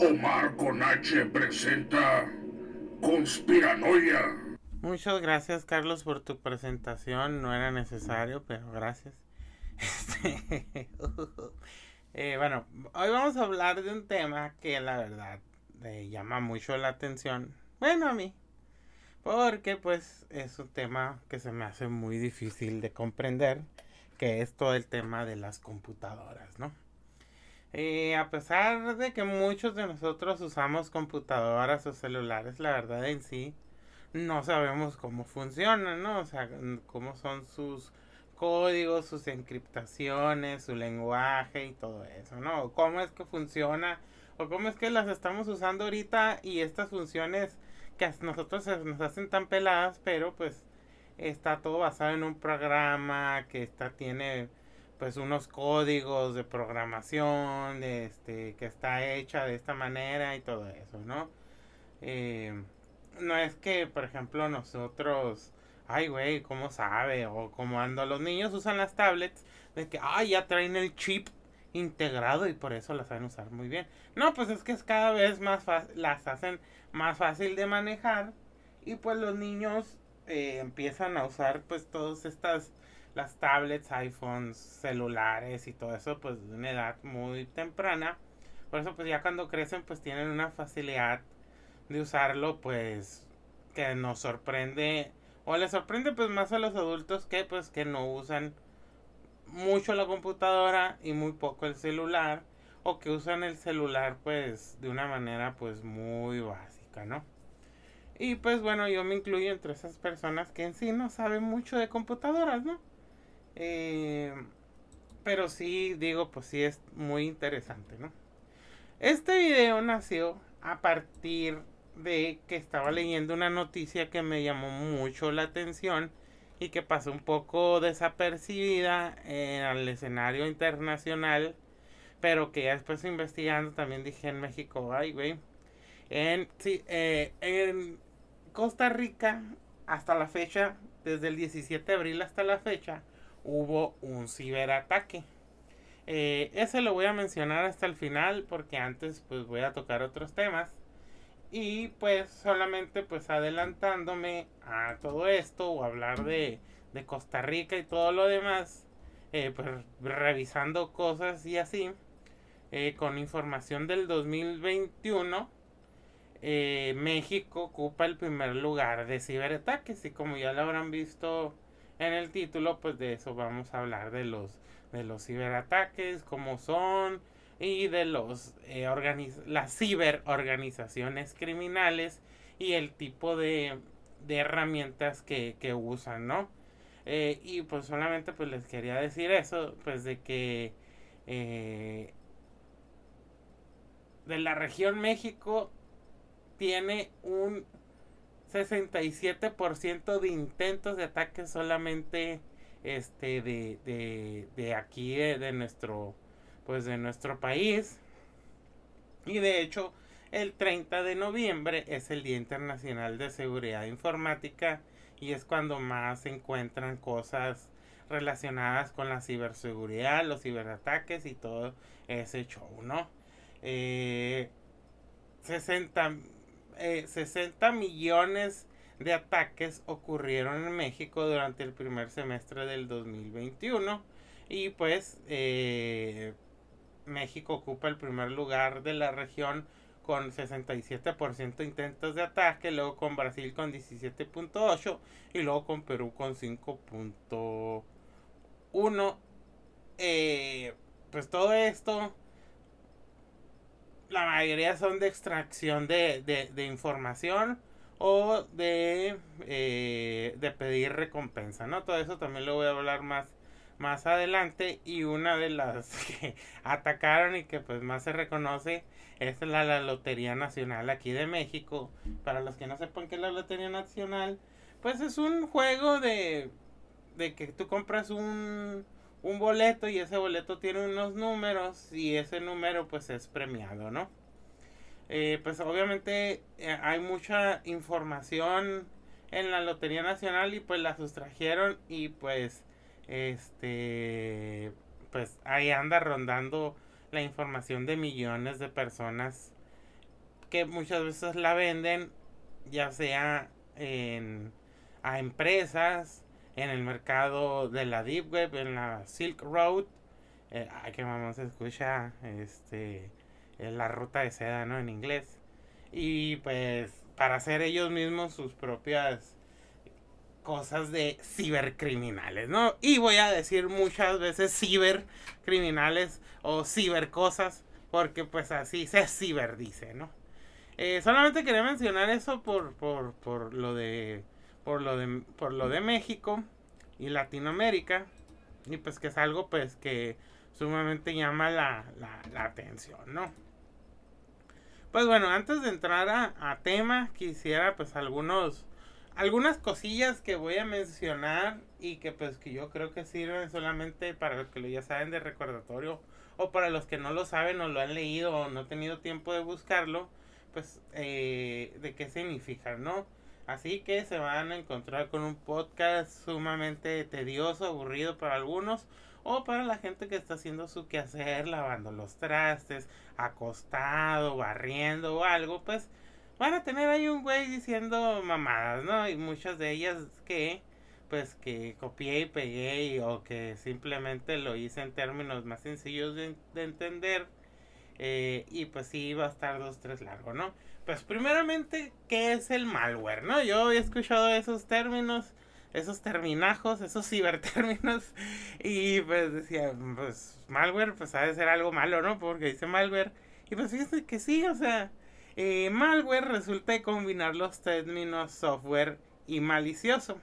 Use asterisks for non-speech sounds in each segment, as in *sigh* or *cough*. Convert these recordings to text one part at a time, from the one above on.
Omar con presenta Conspiranoia. Muchas gracias Carlos por tu presentación, no era necesario, pero gracias. *laughs* Este, eh, bueno, hoy vamos a hablar de un tema que la verdad llama mucho la atención, bueno a mí, porque pues es un tema que se me hace muy difícil de comprender, que es todo el tema de las computadoras, ¿no? Eh, a pesar de que muchos de nosotros usamos computadoras o celulares, la verdad en sí no sabemos cómo funcionan, ¿no? O sea, cómo son sus códigos, sus encriptaciones, su lenguaje y todo eso, ¿no? Cómo es que funciona o cómo es que las estamos usando ahorita y estas funciones que a nosotros nos hacen tan peladas, pero pues está todo basado en un programa que está tiene pues unos códigos de programación este que está hecha de esta manera y todo eso no eh, no es que por ejemplo nosotros ay güey cómo sabe o cómo ando los niños usan las tablets de que ay ya traen el chip integrado y por eso las saben usar muy bien no pues es que es cada vez más las hacen más fácil de manejar y pues los niños eh, empiezan a usar pues todas estas las tablets, iPhones, celulares y todo eso pues de una edad muy temprana. Por eso pues ya cuando crecen pues tienen una facilidad de usarlo pues que nos sorprende o les sorprende pues más a los adultos que pues que no usan mucho la computadora y muy poco el celular o que usan el celular pues de una manera pues muy básica, ¿no? Y pues bueno, yo me incluyo entre esas personas que en sí no saben mucho de computadoras, ¿no? Eh, pero sí, digo, pues sí es muy interesante, ¿no? Este video nació a partir de que estaba leyendo una noticia que me llamó mucho la atención y que pasó un poco desapercibida en el escenario internacional, pero que ya después investigando también dije en México, ay, güey. En, eh, en Costa Rica, hasta la fecha, desde el 17 de abril hasta la fecha, hubo un ciberataque. Eh, ese lo voy a mencionar hasta el final porque antes pues voy a tocar otros temas. Y pues solamente pues adelantándome a todo esto o hablar de, de Costa Rica y todo lo demás, eh, pues revisando cosas y así, eh, con información del 2021, México ocupa el primer lugar de ciberataques y como ya lo habrán visto en el título, pues de eso vamos a hablar de los de los ciberataques, cómo son y de los eh, las ciberorganizaciones criminales y el tipo de, de herramientas que, que, usan, ¿no? Eh, y pues solamente pues les quería decir eso, pues de que eh, de la región México tiene un 67% de intentos de ataque solamente este de, de, de aquí de, nuestro pues de nuestro país y de hecho el 30 de noviembre es el Día Internacional de Seguridad Informática y es cuando más se encuentran cosas relacionadas con la ciberseguridad, los ciberataques y todo ese show, ¿no? Eh, 60 60 eh, millones de ataques ocurrieron en México durante el primer semestre del 2021 y pues eh, México ocupa el primer lugar de la región con 67% de intentos de ataque, luego con Brasil con 17.8 y luego con Perú con 5.1. Eh, pues todo esto la mayoría son de extracción de, de, información o de, eh, de pedir recompensa, ¿no? Todo eso también lo voy a hablar más, más adelante y una de las *laughs* que atacaron y que pues más se reconoce es la, la Lotería Nacional aquí de México. Para los que no sepan qué es la Lotería Nacional, pues es un juego de, de que tú compras un un boleto y ese boleto tiene unos números y ese número pues es premiado, ¿no? Eh, pues obviamente eh, hay mucha información en la Lotería Nacional y pues la sustrajeron y pues este pues ahí anda rondando la información de millones de personas que muchas veces la venden ya sea en, a empresas, en el mercado de la Deep Web, en la Silk Road. Eh, ay, que mamá se escucha este, la ruta de seda, ¿no? En inglés. Y pues para hacer ellos mismos sus propias cosas de cibercriminales, ¿no? Y voy a decir muchas veces cibercriminales o cibercosas, porque pues así se ciberdice, ¿no? Eh, solamente quería mencionar eso por, por, por lo de por lo de por lo de México y Latinoamérica y pues que es algo pues que sumamente llama la, la, atención, ¿no? Pues bueno, antes de entrar a, tema, quisiera pues algunos algunas cosillas que voy a mencionar y que pues que yo creo que sirven solamente para los que ya saben de recordatorio o para los que no lo saben o lo han leído o no han tenido tiempo de buscarlo pues, eh, de qué significan, ¿no? Así que se van a encontrar con un podcast sumamente tedioso, aburrido para algunos, o para la gente que está haciendo su quehacer, lavando los trastes, acostado, barriendo o algo, pues van a tener ahí un güey diciendo mamadas, ¿no? Y muchas de ellas que, pues que copié y pegué o que simplemente lo hice en términos más sencillos de, de entender eh, y pues sí, va a estar dos, tres largo, ¿no? Pues primeramente, ¿qué es el malware, no? Yo he escuchado esos términos, esos terminajos, esos cibertérminos. *laughs* Y pues decía, pues malware, pues ha de ser algo malo, ¿no? Porque dice malware. Y pues fíjense que sí, o sea, eh, malware resulta de combinar los términos software y malicioso.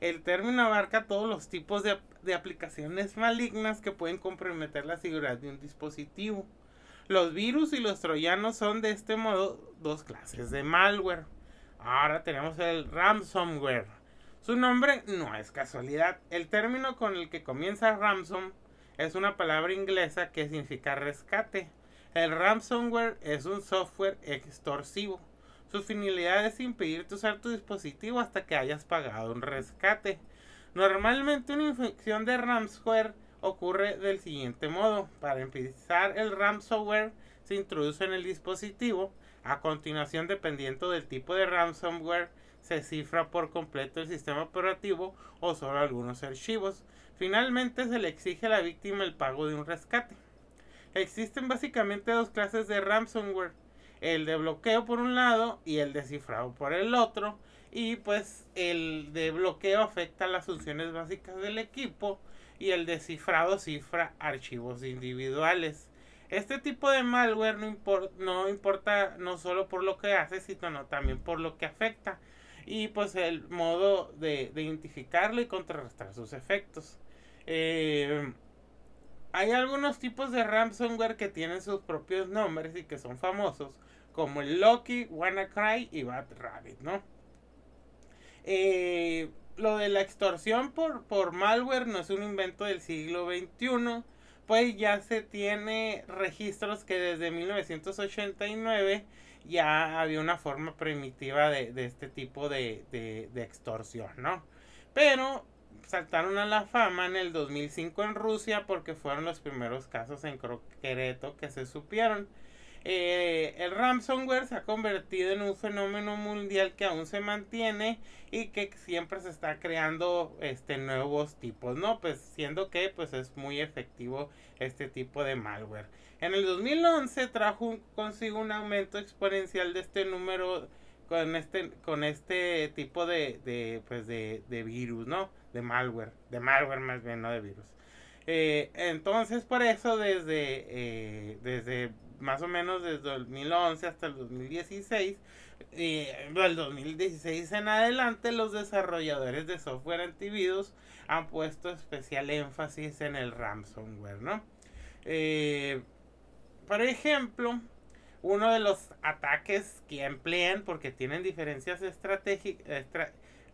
El término abarca todos los tipos de, de aplicaciones malignas que pueden comprometer la seguridad de un dispositivo. Los virus y los troyanos son de este modo dos clases de malware. Ahora tenemos el ransomware. Su nombre no es casualidad. El término con el que comienza ransom es una palabra inglesa que significa rescate. El ransomware es un software extorsivo. Su finalidad es impedirte usar tu dispositivo hasta que hayas pagado un rescate. Normalmente una infección de ransomware ocurre del siguiente modo. Para empezar, el ransomware se introduce en el dispositivo. A continuación, dependiendo del tipo de ransomware, se cifra por completo el sistema operativo o solo algunos archivos. Finalmente, se le exige a la víctima el pago de un rescate. Existen básicamente dos clases de ransomware. El de bloqueo por un lado y el de cifrado por el otro. Y pues el de bloqueo afecta las funciones básicas del equipo y el descifrado cifra archivos individuales. Este tipo de malware no, no importa no solo por lo que hace, sino también por lo que afecta y pues el modo de, identificarlo y contrarrestar sus efectos. Eh, hay algunos tipos de ransomware que tienen sus propios nombres y que son famosos, como el Loki, WannaCry y Bad Rabbit, ¿no? Eh, lo de la extorsión por, por malware no es un invento del siglo XXI, pues ya se tiene registros que desde 1989 ya había una forma primitiva de, este tipo de, de, extorsión, ¿no? Pero saltaron a la fama en el 2005 en Rusia porque fueron los primeros casos en concreto que se supieron. Eh, el ransomware se ha convertido en un fenómeno mundial que aún se mantiene y que siempre se está creando este nuevos tipos, ¿no? Pues siendo que pues es muy efectivo este tipo de malware. En el 2011 trajo consigo un aumento exponencial de este número con este con este tipo de, de pues de, de virus, ¿no? De malware, de malware más bien, no de virus. Eh, entonces por eso desde eh, desde más o menos desde 2011 hasta el 2016. Y del 2016 en adelante los desarrolladores de software antivirus han puesto especial énfasis en el ransomware, ¿no? Eh, por ejemplo, uno de los ataques que emplean, porque tienen diferencias estratégicas,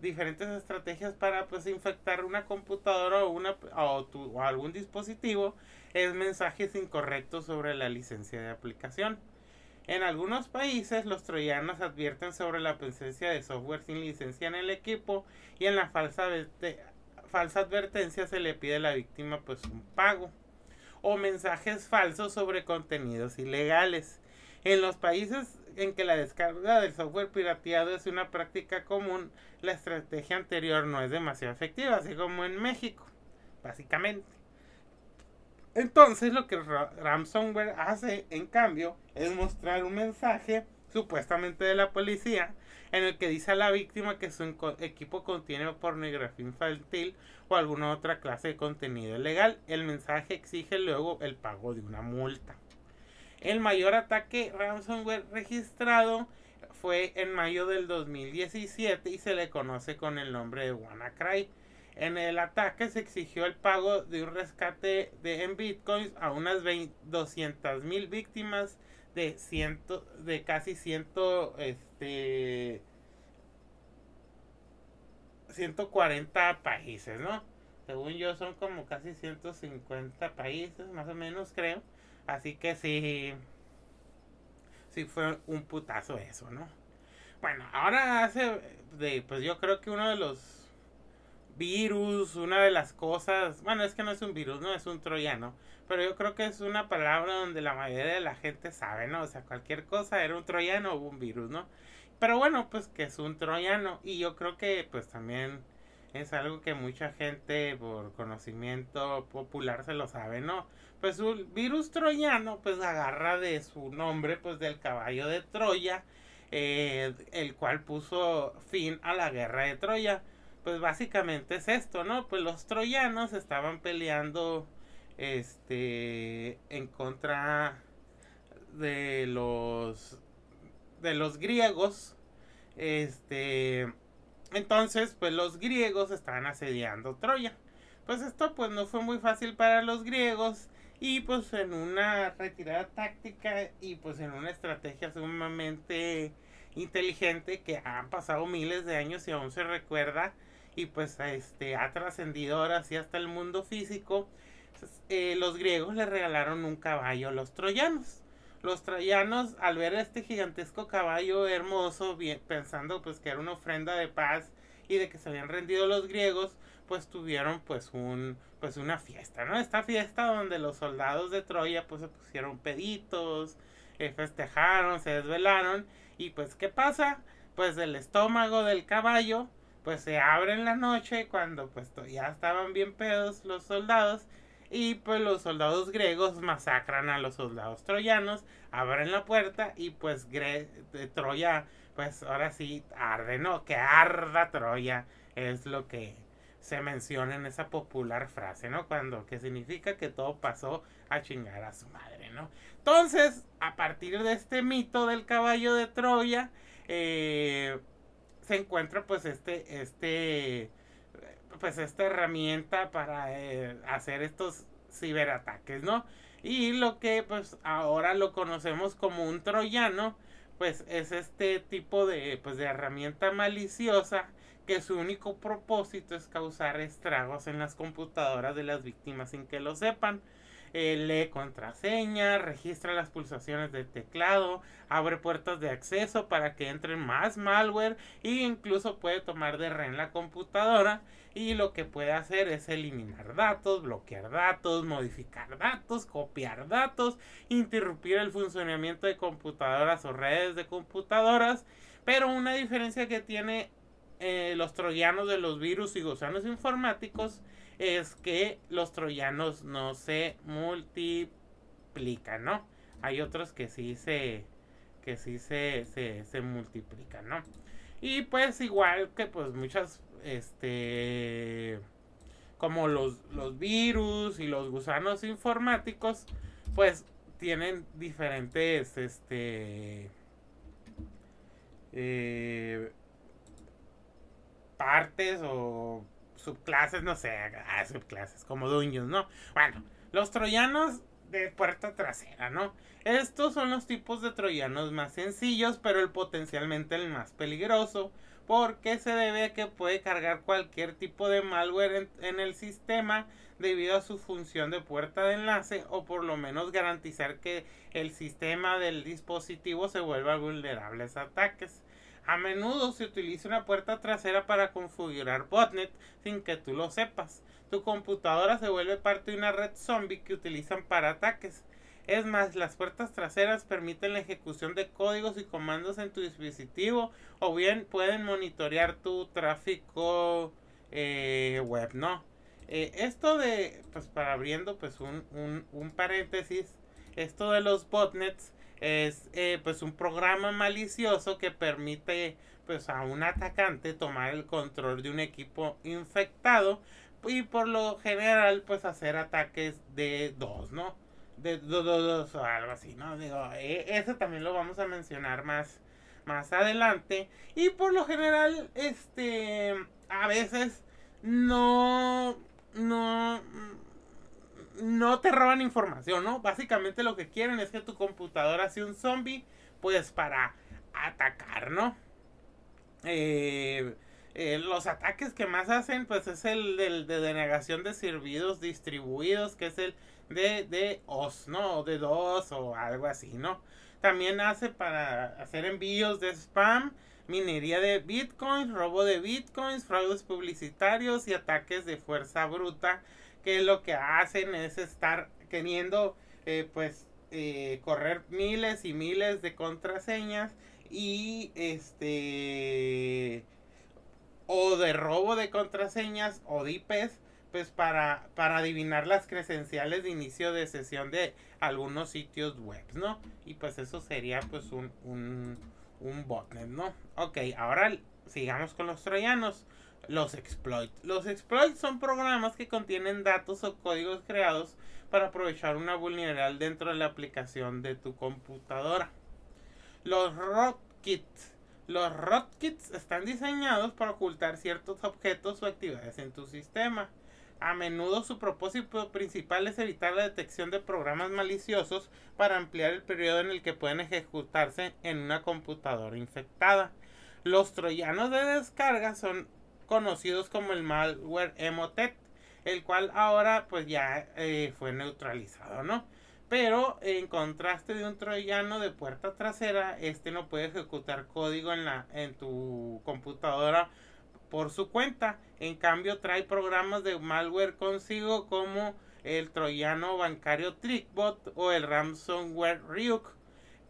diferentes estrategias para pues infectar una computadora o, una, o, algún dispositivo es mensajes incorrectos sobre la licencia de aplicación. En algunos países los troyanos advierten sobre la presencia de software sin licencia en el equipo y en la falsa, falsa advertencia se le pide a la víctima pues un pago o mensajes falsos sobre contenidos ilegales. En los países en que la descarga del software pirateado es una práctica común, la estrategia anterior no es demasiado efectiva, así como en México, básicamente. Entonces lo que Ransomware hace, en cambio, es mostrar un mensaje supuestamente de la policía en el que dice a la víctima que su equipo contiene pornografía infantil o alguna otra clase de contenido ilegal. El mensaje exige luego el pago de una multa. El mayor ataque ransomware registrado fue en mayo del 2017 y se le conoce con el nombre de WannaCry. En el ataque se exigió el pago de un rescate de, en bitcoins a unas 200 mil víctimas de ciento, de casi ciento, este, 140 países, ¿no? Según yo son como casi 150 países, más o menos creo. Así que sí, sí fue un putazo eso, ¿no? Bueno, ahora hace, de, pues yo creo que uno de los virus, una de las cosas, bueno, es que no es un virus, no es un troyano, pero yo creo que es una palabra donde la mayoría de la gente sabe, ¿no? O sea, cualquier cosa era un troyano o un virus, ¿no? Pero bueno, pues que es un troyano y yo creo que pues también es algo que mucha gente por conocimiento popular se lo sabe, ¿no? Pues un virus troyano pues agarra de su nombre pues del caballo de Troya, eh, el cual puso fin a la guerra de Troya. Pues básicamente es esto, ¿no? Pues los troyanos estaban peleando este en contra de los de los griegos este entonces pues los griegos estaban asediando Troya pues esto pues no fue muy fácil para los griegos y pues en una retirada táctica y pues en una estrategia sumamente inteligente que han pasado miles de años y aún se recuerda y pues este ha trascendido ahora sí hasta el mundo físico eh, los griegos le regalaron un caballo a los troyanos. Los troyanos, al ver este gigantesco caballo hermoso, pensando pues que era una ofrenda de paz y de que se habían rendido los griegos, pues tuvieron pues un pues una fiesta, ¿no? Esta fiesta donde los soldados de Troya pues se pusieron peditos, eh, festejaron, se desvelaron y pues ¿qué pasa? Pues el estómago del caballo pues se abre en la noche cuando pues ya estaban bien pedos los soldados y pues los soldados griegos masacran a los soldados troyanos, abren la puerta y pues de Troya, pues ahora sí arde, ¿no? Que arda Troya es lo que se menciona en esa popular frase, ¿no? Cuando, que significa que todo pasó a chingar a su madre, ¿no? Entonces, a partir de este mito del caballo de Troya, eh, se encuentra pues este, este, pues esta herramienta para eh, hacer estos ciberataques, ¿no? Y lo que pues ahora lo conocemos como un troyano, pues es este tipo de, pues, de herramienta maliciosa que su único propósito es causar estragos en las computadoras de las víctimas sin que lo sepan. Eh, lee contraseña, registra las pulsaciones del teclado, abre puertas de acceso para que entren más malware e incluso puede tomar de ren la computadora y lo que puede hacer es eliminar datos, bloquear datos, modificar datos, copiar datos, interrumpir el funcionamiento de computadoras o redes de computadoras, pero una diferencia que tiene eh, los troyanos de los virus y gusanos informáticos es que los troyanos no se multiplican, ¿no? Hay otros que sí se que sí se, se, se multiplican, ¿no? Y pues igual que pues muchas este como los, los virus y los gusanos informáticos pues tienen diferentes este eh, partes o subclases, no sé, ah, subclases, como dueños, ¿no? Bueno, los troyanos de puerta trasera, ¿no? Estos son los tipos de troyanos más sencillos, pero el potencialmente el más peligroso, porque se debe a que puede cargar cualquier tipo de malware en, el sistema debido a su función de puerta de enlace o por lo menos garantizar que el sistema del dispositivo se vuelva vulnerable a ataques. A menudo se utiliza una puerta trasera para configurar botnet sin que tú lo sepas. Tu computadora se vuelve parte de una red zombie que utilizan para ataques. Es más, las puertas traseras permiten la ejecución de códigos y comandos en tu dispositivo o bien pueden monitorear tu tráfico eh, web, ¿no? Eh, esto de, pues para abriendo pues un, un, un, paréntesis, esto de los botnets es eh, pues un programa malicioso que permite pues a un atacante tomar el control de un equipo infectado y por lo general pues hacer ataques de dos, ¿no? de dos o algo así, ¿no? Digo, e, eso también lo vamos a mencionar más, más adelante. Y por lo general, este, a veces no, no, no te roban información, ¿no? Básicamente lo que quieren es que tu computadora sea un zombie, pues para atacar, ¿no? Eh, eh, los ataques que más hacen, pues es el del de denegación de servicios distribuidos, que es el de, de OS, ¿no? O de DOS o algo así, ¿no? También hace para hacer envíos de spam, minería de bitcoins, robo de bitcoins, fraudes publicitarios y ataques de fuerza bruta, que lo que hacen es estar queriendo, eh, pues, eh, correr miles y miles de contraseñas y este o de robo de contraseñas o de IPs pues para, para adivinar las credenciales de inicio de sesión de algunos sitios web, ¿no? Y pues eso sería pues un, un, un botnet, ¿no? Ok, ahora sigamos con los troyanos. Los exploits. Los exploits son programas que contienen datos o códigos creados para aprovechar una vulnerabilidad dentro de la aplicación de tu computadora. Los rootkits. Los rootkits están diseñados para ocultar ciertos objetos o actividades en tu sistema. A menudo su propósito principal es evitar la detección de programas maliciosos para ampliar el periodo en el que pueden ejecutarse en una computadora infectada. Los troyanos de descarga son conocidos como el malware Emotet, el cual ahora pues ya eh, fue neutralizado, ¿no? Pero en contraste de un troyano de puerta trasera, este no puede ejecutar código en la en tu computadora por su cuenta. En cambio, trae programas de malware consigo como el troyano bancario Trickbot o el ransomware Ryuk.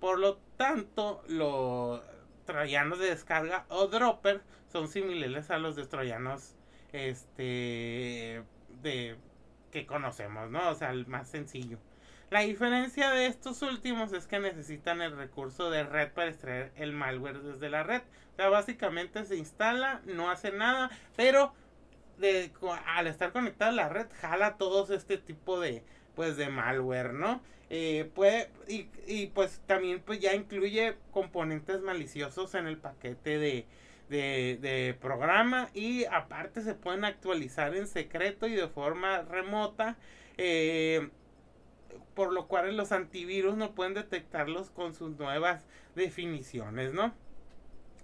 Por lo tanto, los troyanos de descarga o dropper son similares a los de troyanos este de que conocemos, ¿no? O sea, el más sencillo. La diferencia de estos últimos es que necesitan el recurso de red para extraer el malware desde la red. O sea, básicamente se instala, no hace nada, pero de, al estar conectado a la red jala todos este tipo de pues de malware, ¿no? Eh, puede, y, y, pues también pues ya incluye componentes maliciosos en el paquete de, de, de, programa y aparte se pueden actualizar en secreto y de forma remota. Eh, por lo cual los antivirus no pueden detectarlos con sus nuevas definiciones, ¿no?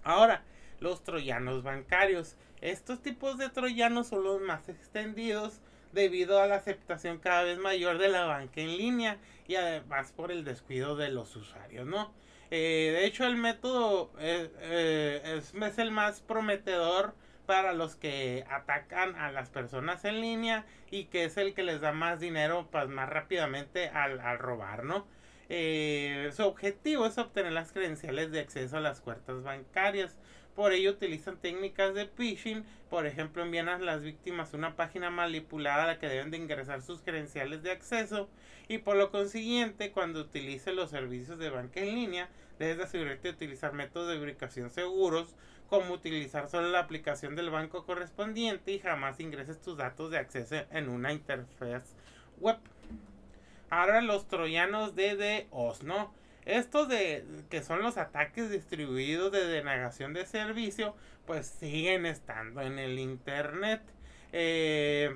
Ahora, los troyanos bancarios. Estos tipos de troyanos son los más extendidos debido a la aceptación cada vez mayor de la banca en línea y además por el descuido de los usuarios, ¿no? Eh, de hecho, el método eh, eh, es, es el más prometedor para los que atacan a las personas en línea y que es el que les da más dinero pues, más rápidamente al, robar, ¿no? Eh, su objetivo es obtener las credenciales de acceso a las cuentas bancarias. Por ello utilizan técnicas de phishing. Por ejemplo, envían a las víctimas una página manipulada a la que deben de ingresar sus credenciales de acceso. Y por lo consiguiente, cuando utilice los servicios de banca en línea, debes asegurarte de utilizar métodos de verificación seguros como utilizar solo la aplicación del banco correspondiente y jamás ingreses tus datos de acceso en una interfaz web. Ahora los troyanos de ¿no? Estos de que son los ataques distribuidos de denegación de servicio, pues siguen estando en el internet. Eh,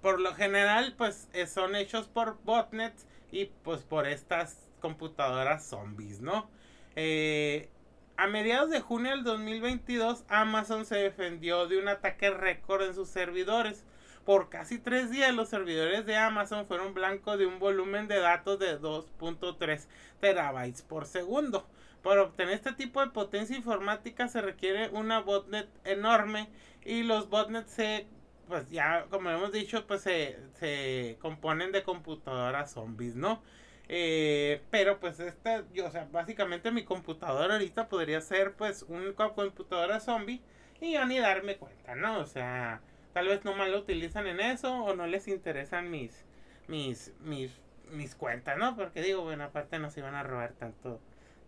por lo general, pues eh, son hechos por botnets y pues por estas computadoras zombies, ¿no? Eh, a mediados de junio del 2022, Amazon se defendió de un ataque récord en sus servidores. Por casi tres días los servidores de Amazon fueron blanco de un volumen de datos de 2.3 terabytes por segundo. Para obtener este tipo de potencia informática se requiere una botnet enorme y los botnets se pues ya, como hemos dicho, pues se, se componen de computadoras zombies, ¿no? Eh, pero pues esta, yo, o sea, básicamente mi computadora ahorita podría ser pues una computadora zombie y yo ni darme cuenta, ¿no? O sea, tal vez no mal lo utilizan en eso o no les interesan mis, mis, mis, mis cuentas, ¿no? Porque digo, bueno, aparte nos iban a robar tanto,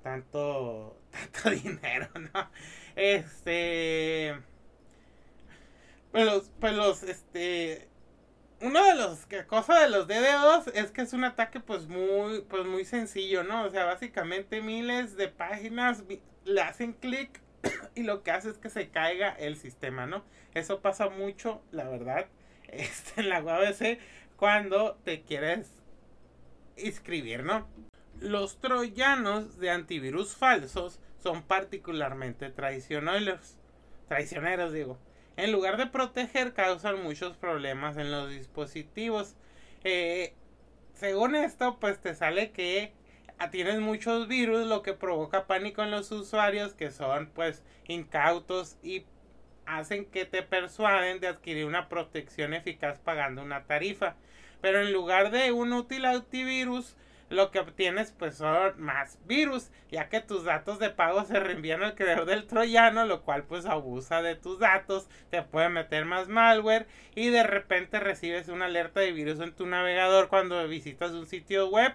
tanto, *laughs* tanto dinero, ¿no? Este, pues pues los, este, uno de los que cosa de los DDoS es que es un ataque pues muy pues muy sencillo, ¿no? O sea, básicamente miles de páginas le hacen clic *coughs* y lo que hace es que se caiga el sistema, ¿no? Eso pasa mucho, la verdad, *laughs* este, en la UABC cuando te quieres inscribir, ¿no? Los troyanos de antivirus falsos son particularmente traicioneros, traicioneros digo en lugar de proteger, causan muchos problemas en los dispositivos. Eh, según esto, pues te sale que tienes muchos virus, lo que provoca pánico en los usuarios, que son pues incautos y hacen que te persuaden de adquirir una protección eficaz pagando una tarifa. Pero en lugar de un útil antivirus, lo que obtienes pues son más virus, ya que tus datos de pago se reenvían al creador del troyano, lo cual pues abusa de tus datos, te puede meter más malware y de repente recibes una alerta de virus en tu navegador cuando visitas un sitio web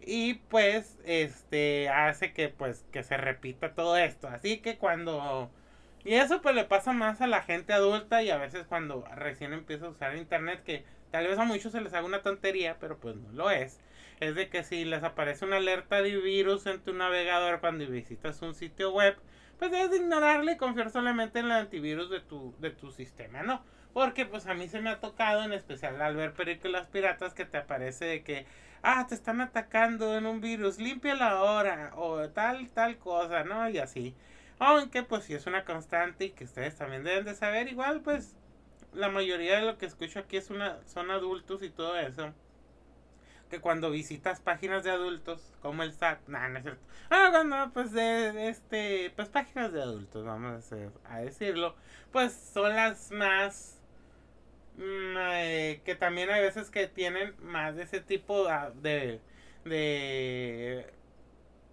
y pues este hace que pues que se repita todo esto. Así que cuando y eso pues le pasa más a la gente adulta y a veces cuando recién empieza a usar internet que tal vez a muchos se les haga una tontería, pero pues no lo es es de que si les aparece una alerta de virus en tu navegador cuando visitas un sitio web, pues debes ignorarle y confiar solamente en el antivirus de tu, de tu sistema, ¿no? Porque pues a mí se me ha tocado, en especial al ver películas piratas, que te aparece de que, ah, te están atacando en un virus, límpiala ahora, o tal, tal cosa, ¿no? Y así. Aunque pues si es una constante y que ustedes también deben de saber, igual pues la mayoría de lo que escucho aquí es una, son adultos y todo eso que cuando visitas páginas de adultos, como el SAT, no, no es cierto. Ah, cuando, pues, de, este, pues, páginas de adultos, vamos a, decirlo, pues, son las más, que también hay veces que tienen más de ese tipo de, de,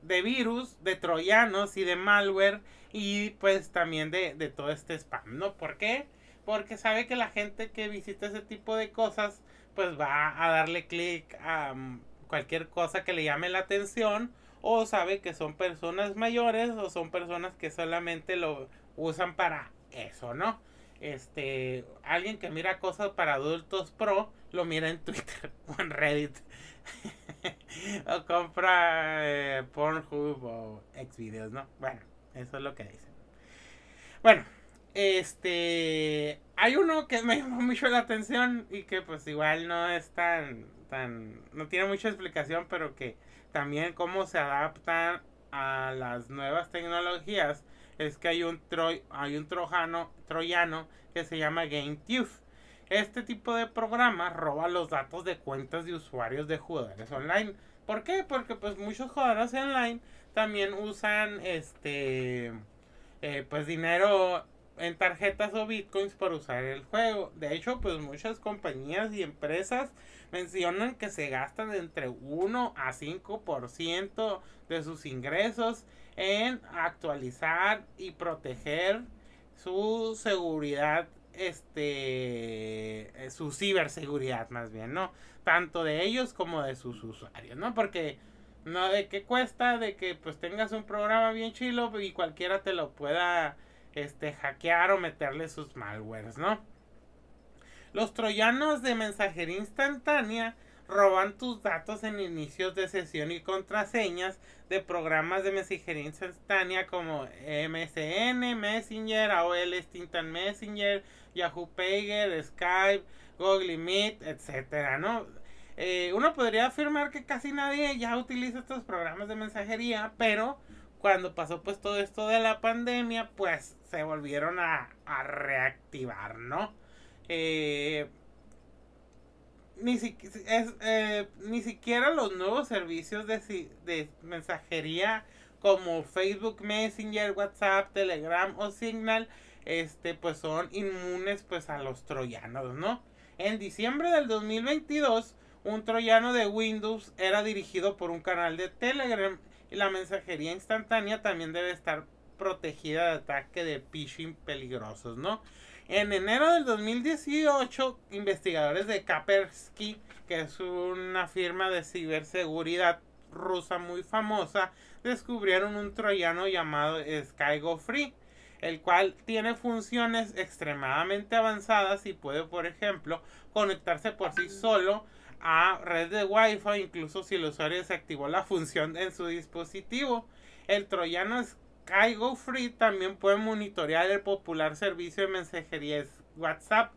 de virus, de troyanos y de malware, y pues también de, de todo este spam, ¿no? ¿Por qué? Porque sabe que la gente que visita ese tipo de cosas, pues va a darle clic a mm, cualquier cosa que le llame la atención o sabe que son personas mayores o son personas que solamente lo usan para eso, ¿no? Este, alguien que mira cosas para adultos pro, lo mira en Twitter *laughs* o en Reddit. *laughs* o compra eh, Pornhub o Xvideos, ¿no? Bueno, eso es lo que dicen. Bueno, este. Hay uno que me *laughs* llamó mucho la atención y que, pues, igual no es tan. tan no tiene mucha explicación, pero que también cómo se adaptan a las nuevas tecnologías. Es que hay un, troy, hay un trojano, troyano que se llama GameTube. Este tipo de programa roba los datos de cuentas de usuarios de jugadores online. ¿Por qué? Porque pues muchos jugadores online también usan este eh, pues dinero en tarjetas o bitcoins por usar el juego. De hecho, pues muchas compañías y empresas mencionan que se gastan entre 1 a 5% de sus ingresos en actualizar y proteger su seguridad este su ciberseguridad más bien, ¿no? Tanto de ellos como de sus usuarios, ¿no? Porque no de qué cuesta de que pues tengas un programa bien chilo y cualquiera te lo pueda este, hackear o meterle sus malwares, ¿no? Los troyanos de mensajería instantánea roban tus datos en inicios de sesión y contraseñas de programas de mensajería instantánea como MSN, Messenger, AOL Instant Messenger, Yahoo Pager, Skype, Google Meet, etcétera, ¿no? Eh, uno podría afirmar que casi nadie ya utiliza estos programas de mensajería, pero cuando pasó pues todo esto de la pandemia, pues se volvieron a, reactivar, ¿no? Eh, ni, eh, ni siquiera los nuevos servicios de, de mensajería como Facebook Messenger, WhatsApp, Telegram o Signal este, pues son inmunes pues a los troyanos, ¿no? En diciembre del 2022, un troyano de Windows era dirigido por un canal de Telegram y la mensajería instantánea también debe estar protegida de ataque de phishing peligrosos, ¿no? En enero del 2018, investigadores de Kaspersky, que es una firma de ciberseguridad rusa muy famosa, descubrieron un troyano llamado SkyGo Free, el cual tiene funciones extremadamente avanzadas y puede, por ejemplo, conectarse por sí solo a red de Wi-Fi, incluso si el usuario desactivó la función en su dispositivo. El troyano SkyGo Free también puede monitorear el popular servicio de mensajería WhatsApp,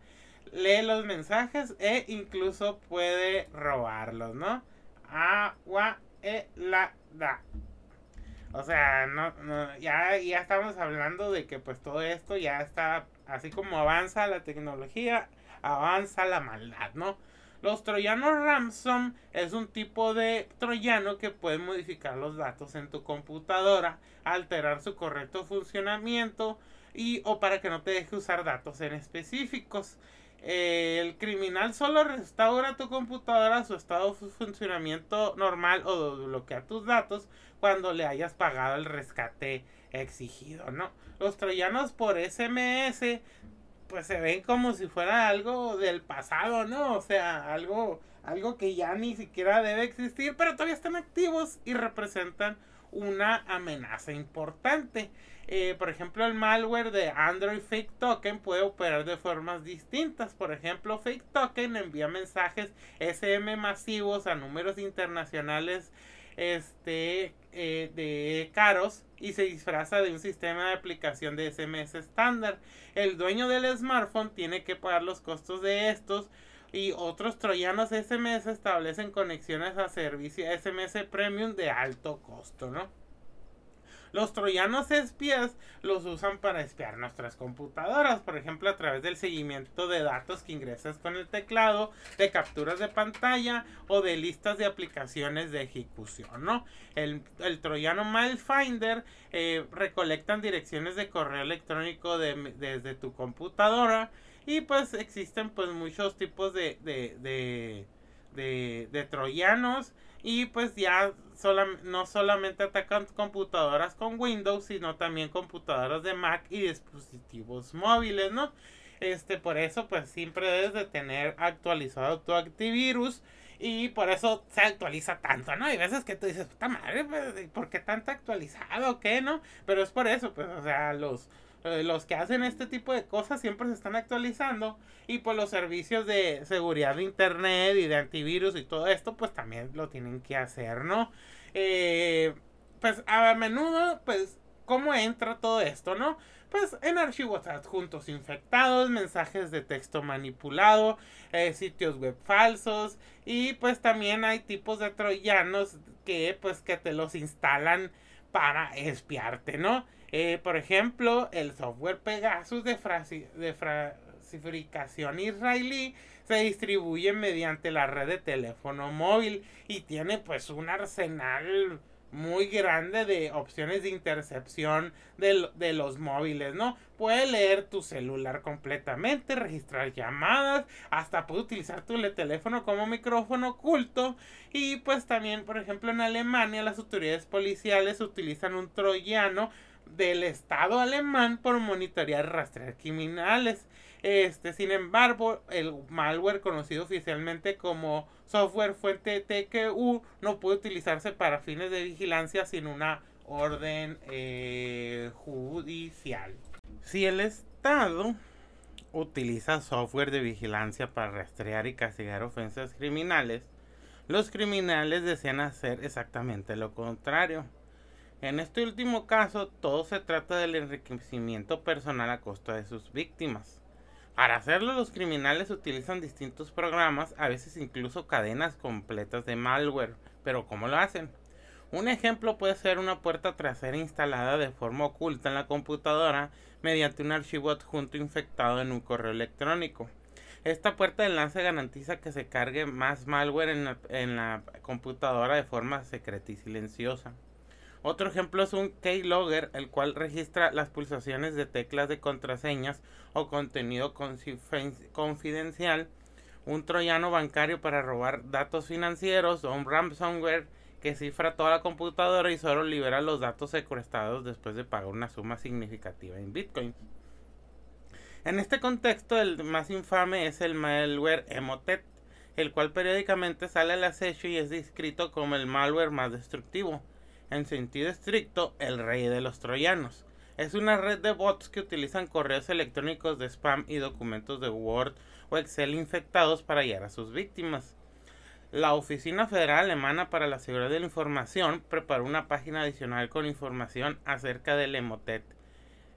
lee los mensajes e incluso puede robarlos, ¿no? Agua e la da. O sea, no, ya, ya estamos hablando de que pues todo esto ya está, así como avanza la tecnología, avanza la maldad, ¿no? Los troyanos ransom es un tipo de troyano que puede modificar los datos en tu computadora, alterar su correcto funcionamiento y o para que no te deje usar datos en específicos. el criminal solo restaura tu computadora a su estado de funcionamiento normal o bloquea tus datos cuando le hayas pagado el rescate exigido, ¿no? Los troyanos por SMS pues se ven como si fuera algo del pasado, ¿no? O sea, algo, algo que ya ni siquiera debe existir, pero todavía están activos y representan una amenaza importante. Eh, por ejemplo, el malware de Android Fake Token puede operar de formas distintas. Por ejemplo, Fake Token envía mensajes SM masivos a números internacionales este, eh, de caros y se disfraza de un sistema de aplicación de SMS estándar. El dueño del smartphone tiene que pagar los costos de estos y otros troyanos SMS establecen conexiones a servicio SMS Premium de alto costo, ¿no? Los troyanos espías los usan para espiar nuestras computadoras, por ejemplo a través del seguimiento de datos que ingresas con el teclado, de capturas de pantalla o de listas de aplicaciones de ejecución, ¿no? El, troyano Mailfinder eh, recolectan direcciones de correo electrónico desde tu computadora y pues existen pues muchos tipos de, de, de troyanos y pues ya no solamente atacan computadoras con Windows, sino también computadoras de Mac y dispositivos móviles, ¿no? Este, por eso, pues siempre debes de tener actualizado tu antivirus. Y por eso se actualiza tanto, ¿no? Hay veces que tú dices, puta madre, pues, ¿por qué tanto actualizado? ¿Qué, no? Pero es por eso, pues, o sea, los, los que hacen este tipo de cosas siempre se están actualizando y pues los servicios de seguridad de internet y de antivirus y todo esto pues también lo tienen que hacer, ¿no? Eh, pues a menudo pues cómo entra todo esto, ¿no? Pues en archivos adjuntos infectados, mensajes de texto manipulado, eh, sitios web falsos y pues también hay tipos de troyanos que pues que te los instalan para espiarte, ¿no? Eh, por ejemplo, el software Pegasus de, de falsificación israelí se distribuye mediante la red de teléfono móvil y tiene pues un arsenal muy grande de opciones de intercepción de, de, los móviles, ¿no? Puede leer tu celular completamente, registrar llamadas, hasta puede utilizar tu teléfono como micrófono oculto y pues también, por ejemplo, en Alemania las autoridades policiales utilizan un troyano del Estado alemán por monitorear y rastrear criminales. Este, sin embargo, el malware conocido oficialmente como software fuente TQU no puede utilizarse para fines de vigilancia sin una orden eh, judicial. Si el Estado utiliza software de vigilancia para rastrear y castigar ofensas criminales, los criminales desean hacer exactamente lo contrario. En este último caso, todo se trata del enriquecimiento personal a costa de sus víctimas. Para hacerlo, los criminales utilizan distintos programas, a veces incluso cadenas completas de malware. Pero ¿cómo lo hacen? Un ejemplo puede ser una puerta trasera instalada de forma oculta en la computadora mediante un archivo adjunto infectado en un correo electrónico. Esta puerta de enlace garantiza que se cargue más malware en la, en la computadora de forma secreta y silenciosa. Otro ejemplo es un keylogger, el cual registra las pulsaciones de teclas de contraseñas o contenido confidencial. Un troyano bancario para robar datos financieros o un ransomware que cifra toda la computadora y solo libera los datos secuestrados después de pagar una suma significativa en Bitcoin. En este contexto, el más infame es el malware Emotet, el cual periódicamente sale al acecho y es descrito como el malware más destructivo. En sentido estricto, el rey de los troyanos. Es una red de bots que utilizan correos electrónicos de spam y documentos de Word o Excel infectados para hallar a sus víctimas. La Oficina Federal Alemana para la Seguridad de la Información preparó una página adicional con información acerca del Emotet.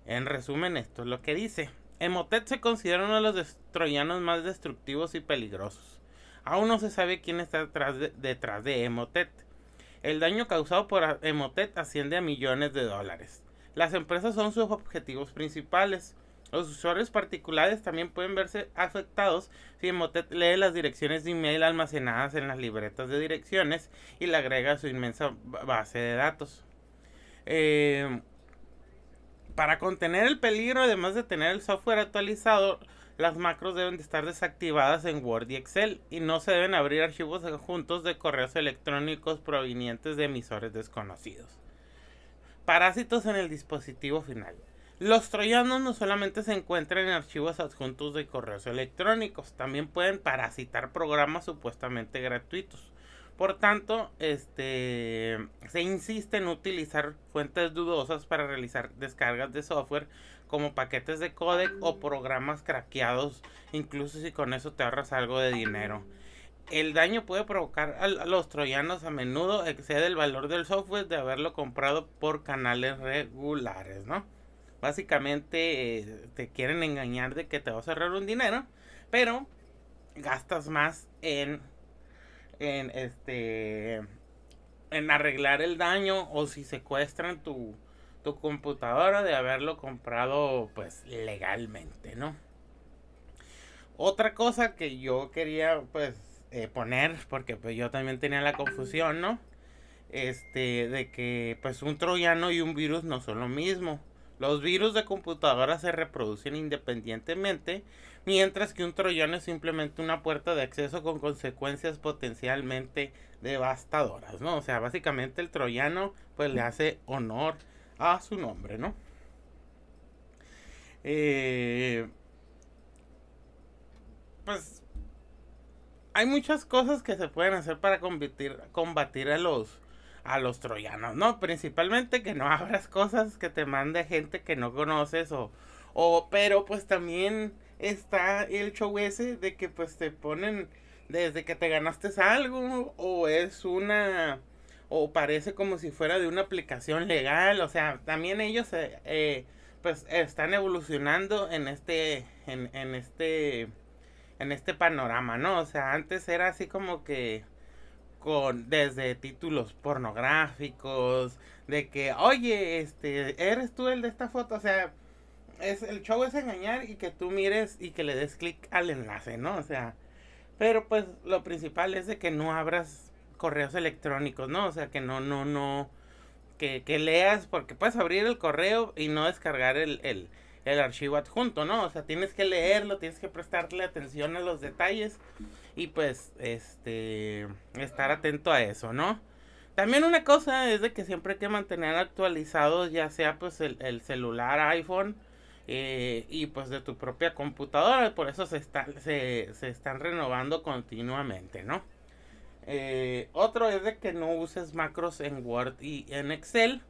En resumen, esto es lo que dice. Emotet se considera uno de los troyanos más destructivos y peligrosos. Aún no se sabe quién está detrás de, detrás de Emotet. El daño causado por Emotet asciende a millones de dólares. Las empresas son sus objetivos principales. Los usuarios particulares también pueden verse afectados si Emotet lee las direcciones de email almacenadas en las libretas de direcciones y le agrega a su inmensa base de datos. Eh, para contener el peligro, además de tener el software actualizado, las macros deben de estar desactivadas en Word y Excel y no se deben abrir archivos adjuntos de correos electrónicos provenientes de emisores desconocidos. Parásitos en el dispositivo final. Los troyanos no solamente se encuentran en archivos adjuntos de correos electrónicos, también pueden parasitar programas supuestamente gratuitos. Por tanto, este, se insiste en utilizar fuentes dudosas para realizar descargas de software como paquetes de codec o programas craqueados, incluso si con eso te ahorras algo de dinero. El daño puede provocar a los troyanos a menudo excede el valor del software de haberlo comprado por canales regulares, ¿no? Básicamente eh, te quieren engañar de que te vas a ahorrar un dinero, pero gastas más en en este en arreglar el daño o si secuestran tu, tu computadora de haberlo comprado pues legalmente, ¿no? Otra cosa que yo quería pues eh, poner, porque pues yo también tenía la confusión, ¿no? Este, de que pues un troyano y un virus no son lo mismo. Los virus de computadora se reproducen independientemente, mientras que un troyano es simplemente una puerta de acceso con consecuencias potencialmente devastadoras, ¿no? O sea, básicamente el troyano pues le hace honor a su nombre, ¿no? Eh, pues hay muchas cosas que se pueden hacer para combatir, a los a los troyanos, ¿no? Principalmente que no *laughs* abras cosas que te mande gente que no conoces o, o pero pues también está el show ese de que pues te ponen desde que te ganaste algo o es una o parece como si fuera de una aplicación legal, o sea, también ellos eh, eh, pues están evolucionando en este en, en este en este panorama, ¿no? O sea, antes era así como que con desde títulos pornográficos, de que, oye, este, eres tú el de esta foto, o sea, es el show es engañar y que tú mires y que le des clic al enlace, ¿no? O sea, pero pues lo principal es de que no abras correos electrónicos, ¿no? O sea, que no, no, no, que, que leas, porque puedes abrir el correo y no descargar el, el, el archivo adjunto, ¿no? O sea, tienes que leerlo, tienes que prestarle atención a los detalles y pues este estar atento a eso, ¿no? También una cosa es de que siempre hay que mantener actualizados ya sea pues el, celular iPhone eh, y pues de tu propia computadora, por eso se, está, se, se están renovando continuamente, ¿no? Eh, otro es de que no uses macros en Word y en Excel.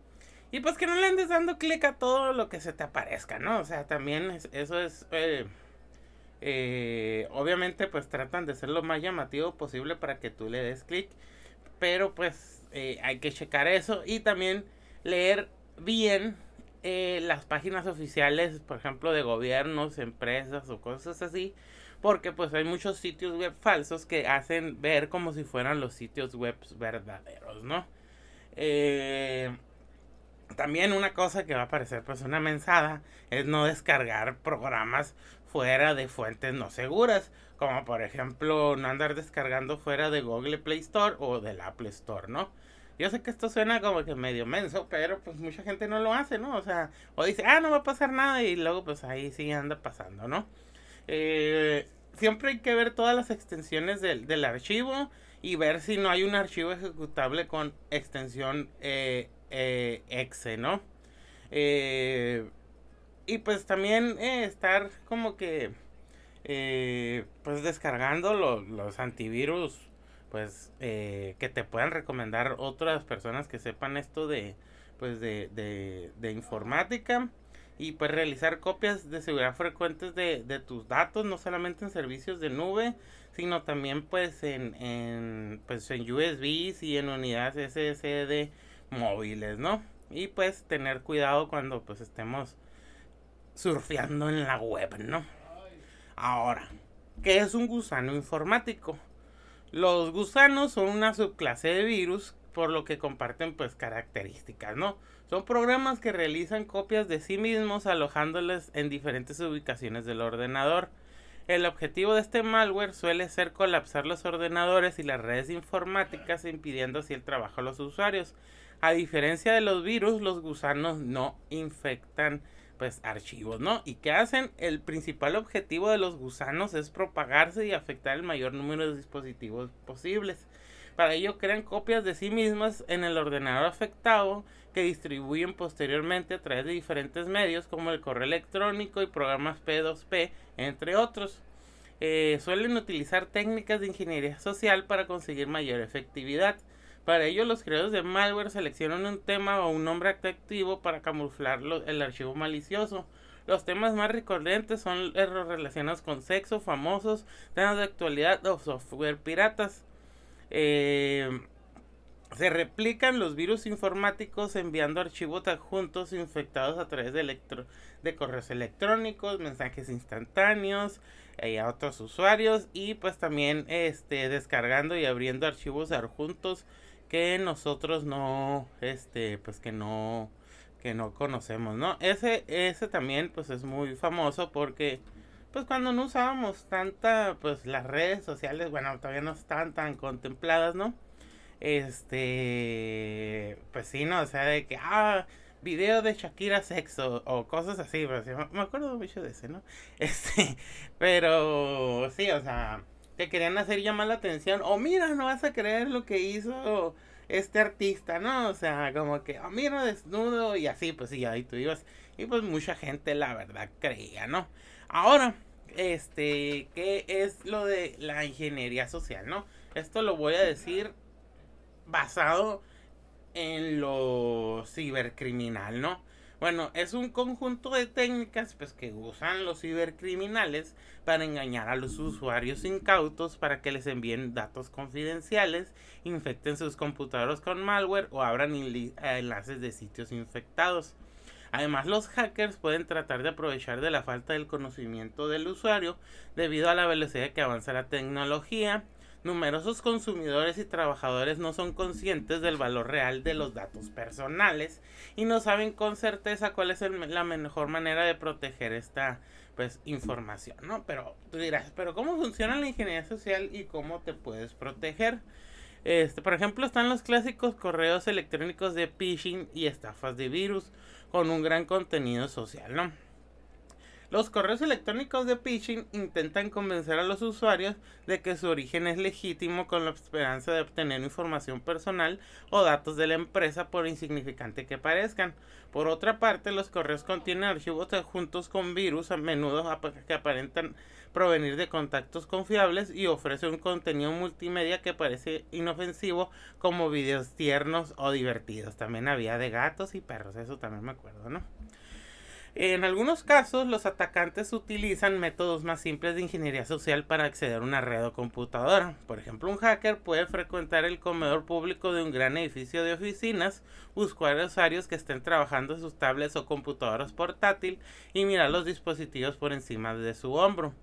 Y pues que no le andes dando clic a todo lo que se te aparezca, ¿no? O sea, también eso es eh, eh, obviamente pues tratan de ser lo más llamativo posible para que tú le des clic. Pero pues eh, hay que checar eso y también leer bien las páginas oficiales, por ejemplo, de gobiernos, empresas o cosas así. Porque pues hay muchos sitios web falsos que hacen ver como si fueran los sitios web verdaderos, ¿no? también una cosa que va a parecer pues una mensada es no descargar programas fuera de fuentes no seguras, como por ejemplo no andar descargando fuera de Google Play Store o del Apple Store, ¿no? Yo sé que esto suena como que medio menso, pero pues mucha gente no lo hace, ¿no? O sea, o dice, ah, no va a pasar nada y luego pues ahí sí anda pasando, ¿no? Eh, siempre hay que ver todas las extensiones del, del, archivo y ver si no hay un archivo ejecutable con extensión eh, eh, exe, ¿no? Y pues también estar como que pues descargando los antivirus pues que te puedan recomendar otras personas que sepan esto de pues de, de informática y pues realizar copias de seguridad frecuentes de, de, tus datos no solamente en servicios de nube sino también pues en, en pues en USBs y en unidades SSD móviles no y pues tener cuidado cuando pues estemos surfeando en la web, ¿no? Ahora, ¿qué es un gusano informático? Los gusanos son una subclase de virus, por lo que comparten pues características, ¿no? Son programas que realizan copias de sí mismos alojándoles en diferentes ubicaciones del ordenador. El objetivo de este malware suele ser colapsar los ordenadores y las redes informáticas impidiendo así el trabajo a los usuarios. A diferencia de los virus, los gusanos no infectan pues archivos, ¿no? ¿Y qué hacen? El principal objetivo de los gusanos es propagarse y afectar el mayor número de dispositivos posibles. Para ello crean copias de sí mismas en el ordenador afectado que distribuyen posteriormente a través de diferentes medios como el correo electrónico y programas P2P, entre otros. Eh, suelen utilizar técnicas de ingeniería social para conseguir mayor efectividad. Para ello, los creadores de malware seleccionan un tema o un nombre activo para camuflar el archivo malicioso. Los temas más recurrentes son errores relacionados con sexo, famosos, temas de actualidad o software piratas. Eh, se replican los virus informáticos enviando archivos adjuntos infectados a través de, correos electrónicos, mensajes instantáneos eh, a otros usuarios y pues también este descargando y abriendo archivos adjuntos que nosotros no, este, pues que no, que no conocemos, ¿no? Ese, ese también, pues es muy famoso porque, pues cuando no usábamos tanta, pues las redes sociales, bueno, todavía no estaban tan contempladas, ¿no? Este, pues sí, ¿no? O sea, de que, ah, video de Shakira sexo o cosas así, pues, me acuerdo mucho de ese, ¿no? *laughs* Este, pero sí, o sea, que querían hacer llamar la atención. O mira, no vas a creer lo que hizo este artista, ¿no? O sea, como que, oh, mira, desnudo y así, pues sí, ahí tú ibas. Y pues mucha gente, la verdad, creía, ¿no? Ahora, este, ¿qué es lo de la ingeniería social, no? Esto lo voy a decir basado en lo cibercriminal, ¿no? Bueno, es un conjunto de técnicas pues, que usan los cibercriminales para engañar a los usuarios incautos para que les envíen datos confidenciales, infecten sus computadores con malware o abran enlaces de sitios infectados. Además, los hackers pueden tratar de aprovechar de la falta del conocimiento del usuario debido a la velocidad que avanza la tecnología numerosos consumidores y trabajadores no son conscientes del valor real de los datos personales y no saben con certeza cuál es la mejor manera de proteger esta pues información, ¿no? Pero tú dirás, pero ¿cómo funciona la ingeniería social y cómo te puedes proteger? Este, por ejemplo, están los clásicos correos electrónicos de phishing y estafas de virus con un gran contenido social, ¿no? Los correos electrónicos de phishing intentan convencer a los usuarios de que su origen es legítimo con la esperanza de obtener información personal o datos de la empresa por insignificante que parezcan. Por otra parte, los correos contienen archivos adjuntos con virus a menudo que aparentan provenir de contactos confiables y ofrecen un contenido multimedia que parece inofensivo como videos tiernos o divertidos. También había de gatos y perros, eso también me acuerdo, ¿no? En algunos casos, los atacantes utilizan métodos más simples de ingeniería social para acceder a una red o computadora. Por ejemplo, un hacker puede frecuentar el comedor público de un gran edificio de oficinas, buscar usuarios que estén trabajando en sus tablets o computadoras portátil y mirar los dispositivos por encima de su hombro.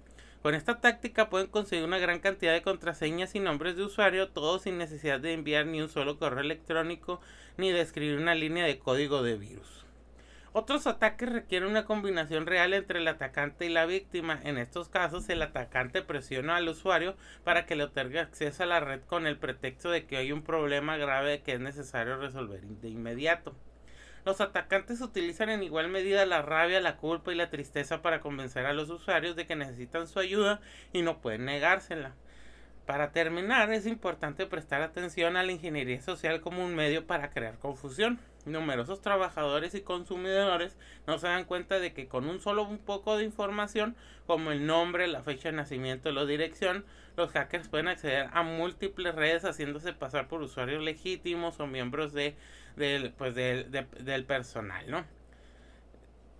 Con esta táctica pueden conseguir una gran cantidad de contraseñas y nombres de usuario, todo sin necesidad de enviar ni un solo correo electrónico ni de escribir una línea de código de virus. Otros ataques requieren una combinación real entre el atacante y la víctima. En estos casos, el atacante presiona al usuario para que le otorgue acceso a la red con el pretexto de que hay un problema grave que es necesario resolver de inmediato. Los atacantes utilizan en igual medida la rabia, la culpa y la tristeza para convencer a los usuarios de que necesitan su ayuda y no pueden negársela. Para terminar, es importante prestar atención a la ingeniería social como un medio para crear confusión. Numerosos trabajadores y consumidores no se dan cuenta de que con un solo un poco de información, como el nombre, la fecha de nacimiento y la dirección, los hackers pueden acceder a múltiples redes haciéndose pasar por usuarios legítimos o miembros de, pues del personal, ¿no?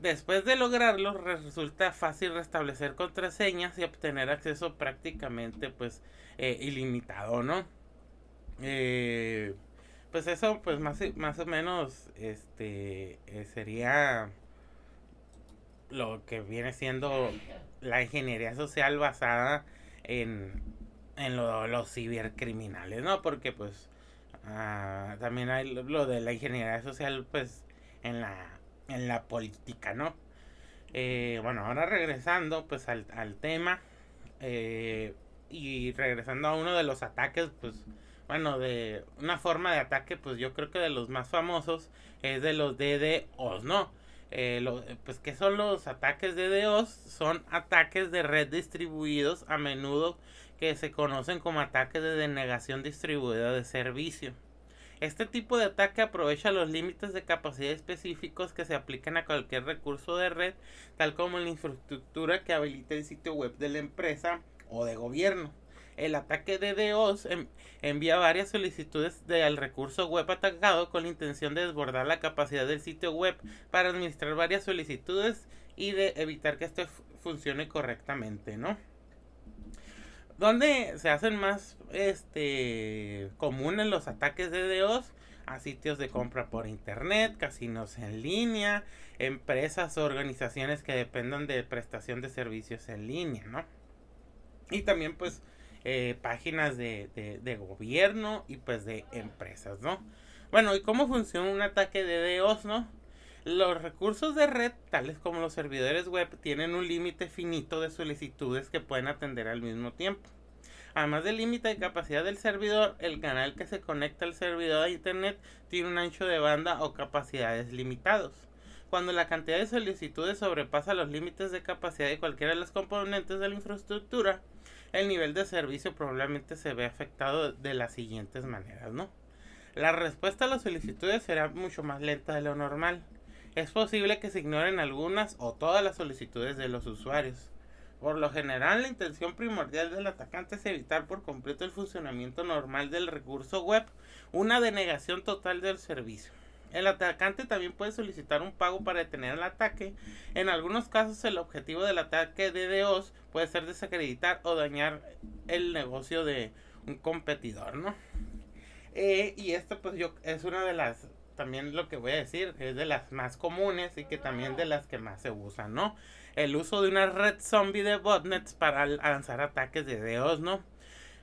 Después de lograrlo, resulta fácil restablecer contraseñas y obtener acceso prácticamente pues eh, ilimitado, ¿no? Eh, pues eso pues más, más o menos este eh, sería lo que viene siendo la ingeniería social basada en, en lo, los cibercriminales, ¿no? Porque pues ah, también hay lo de la ingeniería social pues en la en la política, ¿no? bueno, ahora regresando pues al, al tema eh, y regresando a uno de los ataques, pues, bueno, de una forma de ataque, pues yo creo que de los más famosos es de los DDoS, ¿no? Eh, pues, ¿qué son los ataques DDoS? Son ataques de red distribuidos, a menudo que se conocen como ataques de denegación distribuida de servicio. Este tipo de ataque aprovecha los límites de capacidad específicos que se aplican a cualquier recurso de red, tal como la infraestructura que habilita el sitio web de la empresa o de gobierno. El ataque de DOS envía varias solicitudes del recurso web atacado con la intención de desbordar la capacidad del sitio web para administrar varias solicitudes y de evitar que esto funcione correctamente, ¿no? Donde se hacen más este comunes los ataques de DOS a sitios de compra por internet, casinos en línea, empresas o organizaciones que dependan de prestación de servicios en línea, ¿no? Y también pues eh, páginas de, de, gobierno y pues de empresas, ¿no? Bueno, ¿y cómo funciona un ataque de DOS, no? Los recursos de red, tales como los servidores web, tienen un límite finito de solicitudes que pueden atender al mismo tiempo. Además del límite de capacidad del servidor, el canal que se conecta al servidor de Internet tiene un ancho de banda o capacidades limitados. Cuando la cantidad de solicitudes sobrepasa los límites de capacidad de cualquiera de los componentes de la infraestructura, el nivel de servicio probablemente se ve afectado de las siguientes maneras, ¿no? La respuesta a las solicitudes será mucho más lenta de lo normal. Es posible que se ignoren algunas o todas las solicitudes de los usuarios. Por lo general, la intención primordial del atacante es evitar por completo el funcionamiento normal del recurso web, una denegación total del servicio. El atacante también puede solicitar un pago para detener el ataque. En algunos casos el objetivo del ataque de DDoS puede ser desacreditar o dañar el negocio de un competidor, ¿no? Eh, y esto pues yo es una de las, también lo que voy a decir, es de las más comunes y que también de las que más se usan, ¿no? El uso de una red zombie de botnets para lanzar ataques de DDoS, ¿no?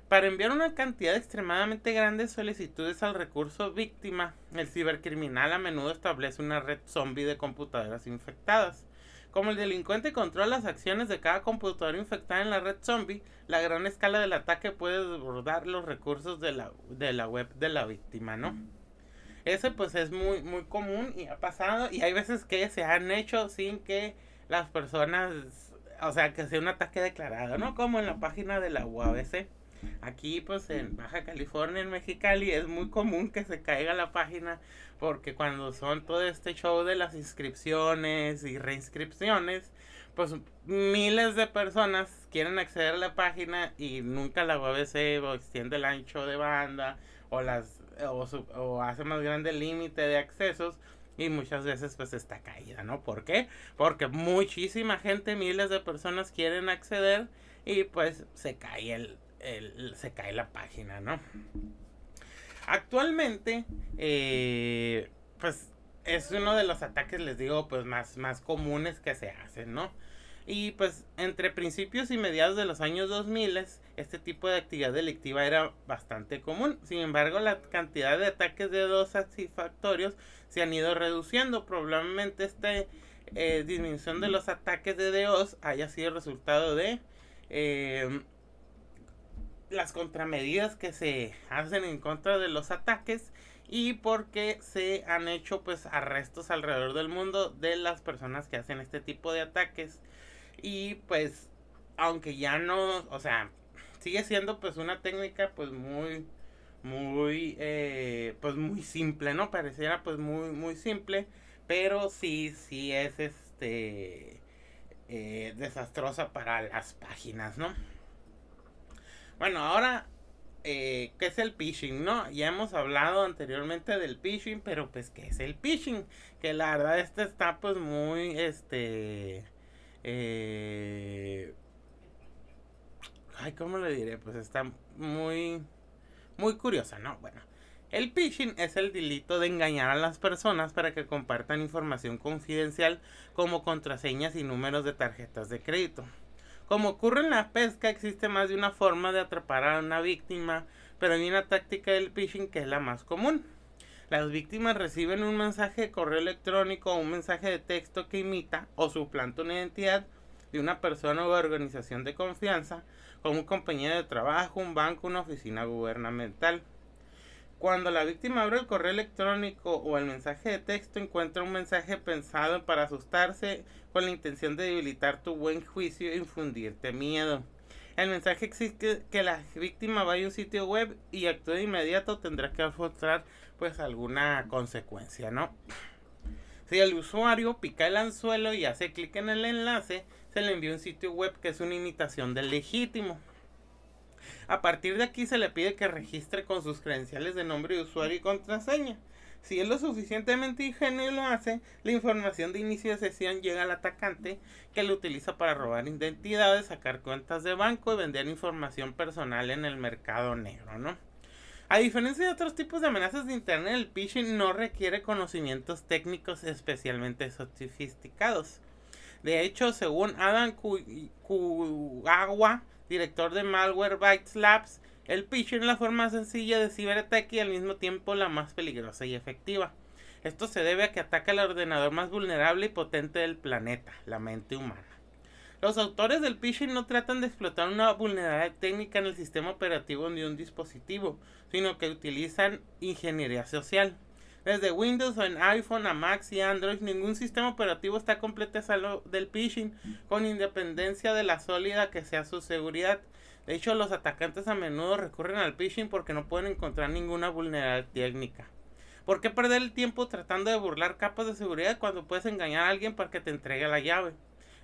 Para enviar una cantidad extremadamente grande de solicitudes al recurso víctima, el cibercriminal a menudo establece una red zombie de computadoras infectadas. Como el delincuente controla las acciones de cada computadora infectada en la red zombie, la gran escala del ataque puede desbordar los recursos de la, de la web de la víctima, ¿no? Ese pues es muy, muy común y ha pasado y hay veces que se han hecho sin que las personas, o sea, que sea un ataque declarado, ¿no? Como en la página de la UABC Aquí pues en Baja California, en Mexicali, es muy común que se caiga la página porque cuando son todo este show de las inscripciones y reinscripciones, pues miles de personas quieren acceder a la página y nunca la UABC o extiende el ancho de banda o las o, hace más grande el límite de accesos y muchas veces pues está caída, ¿no? ¿Por qué? Porque muchísima gente, miles de personas quieren acceder y pues se cae el, se cae la página, ¿no? Actualmente, eh, pues es uno de los ataques, les digo, pues más, más comunes que se hacen, ¿no? Y pues entre principios y mediados de los años 2000 este tipo de actividad delictiva era bastante común. Sin embargo, la cantidad de ataques de dos satisfactorios se han ido reduciendo. Probablemente esta eh, disminución de los ataques de DOS haya sido resultado de eh, las contramedidas que se hacen en contra de los ataques y porque se han hecho pues arrestos alrededor del mundo de las personas que hacen este tipo de ataques y pues, aunque ya no, o sea, sigue siendo pues una técnica pues muy, muy, eh, pues muy simple, ¿no? Pareciera pues muy, muy simple, pero sí, sí es este, eh, desastrosa para las páginas, ¿no? Bueno, ahora, eh, ¿qué es el phishing, no? Ya hemos hablado anteriormente del phishing, pero pues, ¿qué es el phishing? Que la verdad este está pues muy, este eh, ay, ¿cómo le diré? Pues está muy, muy curiosa, ¿no? Bueno, el phishing es el delito de engañar a las personas para que compartan información confidencial como contraseñas y números de tarjetas de crédito. Como ocurre en la pesca, existe más de una forma de atrapar a una víctima, pero hay una táctica del phishing que es la más común. Las víctimas reciben un mensaje de correo electrónico o un mensaje de texto que imita o suplanta una identidad de una persona o organización de confianza, como un compañero de trabajo, un banco, una oficina gubernamental. Cuando la víctima abre el correo electrónico o el mensaje de texto, encuentra un mensaje pensado para asustarse con la intención de debilitar tu buen juicio e infundirte miedo. El mensaje exige que la víctima vaya a un sitio web y actúe de inmediato, tendrá que afrontar pues alguna consecuencia, ¿no? Si el usuario pica el anzuelo y hace clic en el enlace, se le envía un sitio web que es una imitación del legítimo. A partir de aquí se le pide que registre con sus credenciales de nombre de usuario y contraseña. Si es lo suficientemente ingenuo y lo hace, la información de inicio de sesión llega al atacante que lo utiliza para robar identidades, sacar cuentas de banco y vender información personal en el mercado negro, ¿no? A diferencia de otros tipos de amenazas de Internet, el phishing no requiere conocimientos técnicos especialmente sofisticados. De hecho, según Adam Kugawa, director de Malwarebytes Labs, el phishing es la forma sencilla de ciberataque y al mismo tiempo la más peligrosa y efectiva. Esto se debe a que ataca al ordenador más vulnerable y potente del planeta, la mente humana. Los autores del phishing no tratan de explotar una vulnerabilidad técnica en el sistema operativo de un dispositivo, sino que utilizan ingeniería social. Desde Windows en iPhone a Mac y Android, ningún sistema operativo está completo salvo del phishing, con independencia de la sólida que sea su seguridad. De hecho, los atacantes a menudo recurren al phishing porque no pueden encontrar ninguna vulnerabilidad técnica. ¿Por qué perder el tiempo tratando de burlar capas de seguridad cuando puedes engañar a alguien para que te entregue la llave?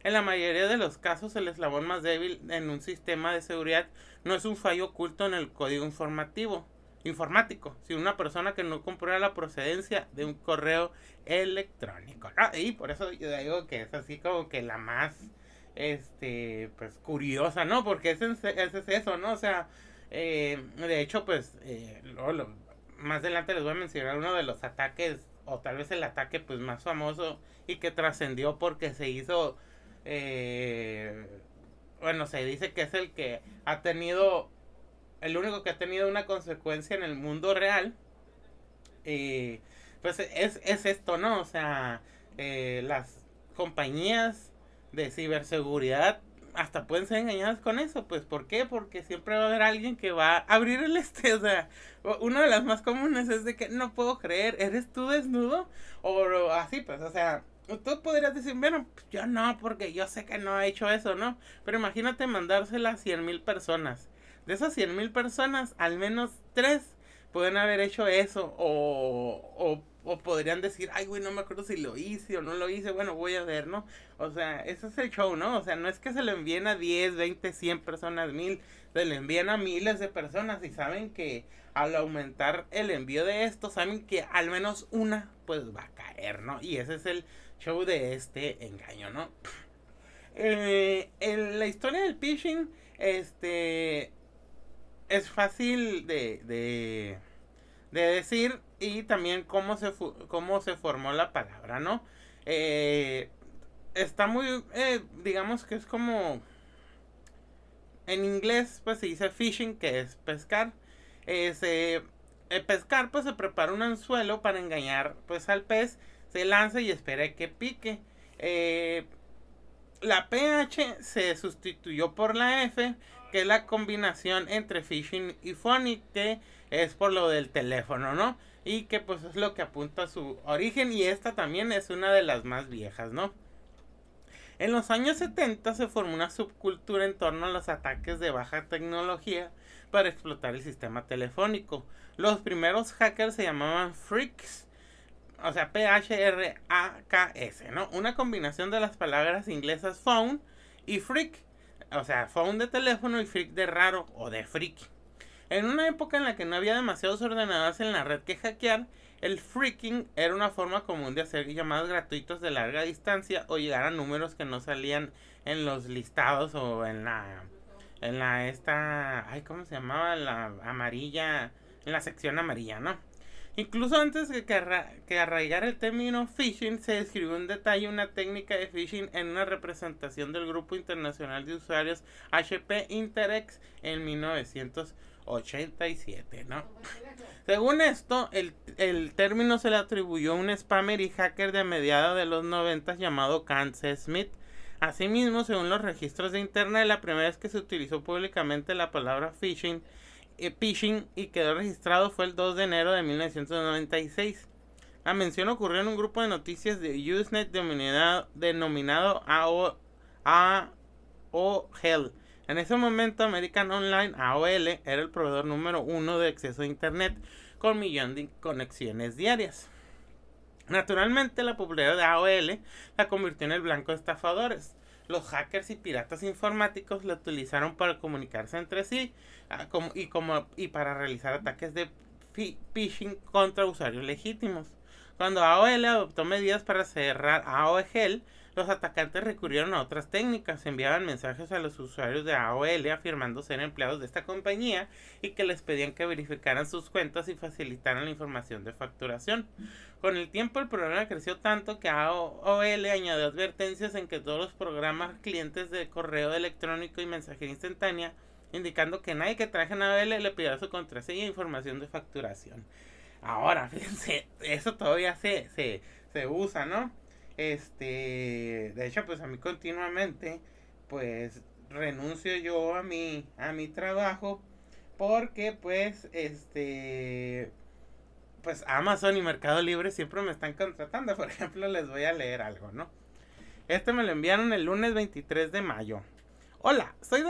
En la mayoría de los casos, el eslabón más débil en un sistema de seguridad no es un fallo oculto en el código informativo, informático, sino una persona que no comprueba la procedencia de un correo electrónico. y por eso yo digo que es así como que la más, este, pues curiosa, ¿no? Porque ese, es eso, ¿no? O sea, eh, de hecho, pues, eh, más adelante les voy a mencionar uno de los ataques, o tal vez el ataque, pues, más famoso y que trascendió porque se hizo eh, bueno, se dice que es el que ha tenido, el único que ha tenido una consecuencia en el mundo real. Y pues es, es esto, ¿no? O sea, eh, las compañías de ciberseguridad hasta pueden ser engañadas con eso, pues ¿por qué? Porque siempre va a haber alguien que va a abrir el este, o sea, una de las más comunes es de que no puedo creer, ¿eres tú desnudo? O así, pues, o sea, tú podrías decir, bueno, pues, yo no, porque yo sé que no ha hecho eso, ¿no? Pero imagínate mandársela a cien mil personas. De esas cien mil personas, al menos tres pueden haber hecho eso o, o, o, podrían decir, ay, güey, no me acuerdo si lo hice o no lo hice, bueno, voy a ver, ¿no? O sea, ese es el show, ¿no? O sea, no es que se lo envíen a 10, 20, 100 personas, mil, se lo envían a miles de personas y saben que al aumentar el envío de esto, saben que al menos una, pues va a caer, ¿no? Y ese es el show de este engaño, ¿no? Eh, en la historia del phishing, este, es fácil de, de, de decir y también cómo se, cómo se formó la palabra, ¿no? Eh, está muy, eh, digamos que es como, en inglés pues se dice fishing, que es pescar. Eh, pescar pues se prepara un anzuelo para engañar pues al pez, se lanza y espera que pique. Eh, la PH se sustituyó por la F, que es la combinación entre phishing y phony, que es por lo del teléfono, ¿no? Y que pues es lo que apunta a su origen y esta también es una de las más viejas, ¿no? En los años 70 se formó una subcultura en torno a los ataques de baja tecnología para explotar el sistema telefónico. Los primeros hackers se llamaban freaks, o sea, P-H-R-A-K-S, ¿no? Una combinación de las palabras inglesas phone y freak, o sea, phone de teléfono y freak de raro o de freak. En una época en la que no había demasiados ordenadores en la red que hackear, el freaking era una forma común de hacer llamadas gratuitos de larga distancia o llegar a números que no salían en los listados o en la en la esta, ay, ¿cómo se llamaba? La amarilla, en la sección amarilla, ¿no? Incluso antes de que, que arraigara el término phishing, se describió en detalle una técnica de phishing en una representación del Grupo Internacional de Usuarios HP Interex en 1987, ¿no? Según esto, el, el, término se le atribuyó a un spammer y hacker de mediados de los 90 llamado Kansas Smith. Asimismo, según los registros de internet, la primera vez que se utilizó públicamente la palabra phishing phishing y quedó registrado fue el 2 de enero de 1996. La mención ocurrió en un grupo de noticias de Usenet denominado, denominado AO, AOL. En ese momento American Online AOL era el proveedor número uno de acceso a Internet con millón de conexiones diarias. Naturalmente la popularidad de AOL la convirtió en el blanco de estafadores los hackers y piratas informáticos la utilizaron para comunicarse entre sí ah, y, como, y para realizar ataques de phishing contra usuarios legítimos. Cuando AOL adoptó medidas para cerrar AOL, los atacantes recurrieron a otras técnicas, enviaban mensajes a los usuarios de AOL afirmando ser empleados de esta compañía y que les pedían que verificaran sus cuentas y facilitaran la información de facturación. Con el tiempo el problema creció tanto que AOL añadió advertencias en que todos los programas clientes de correo electrónico y mensajería instantánea indicando que nadie que traje en AOL le pidiera su contraseña e información de facturación. Ahora, *laughs* fíjense, eso todavía se, se, se usa, ¿no? Este, de hecho, pues a mí continuamente, pues renuncio yo a mi, a mi trabajo porque pues, este, pues Amazon y Mercado Libre siempre me están contratando. *laughs* Por ejemplo, les voy a leer algo, ¿no? Este me lo enviaron el lunes 23 de mayo. Hola, soy,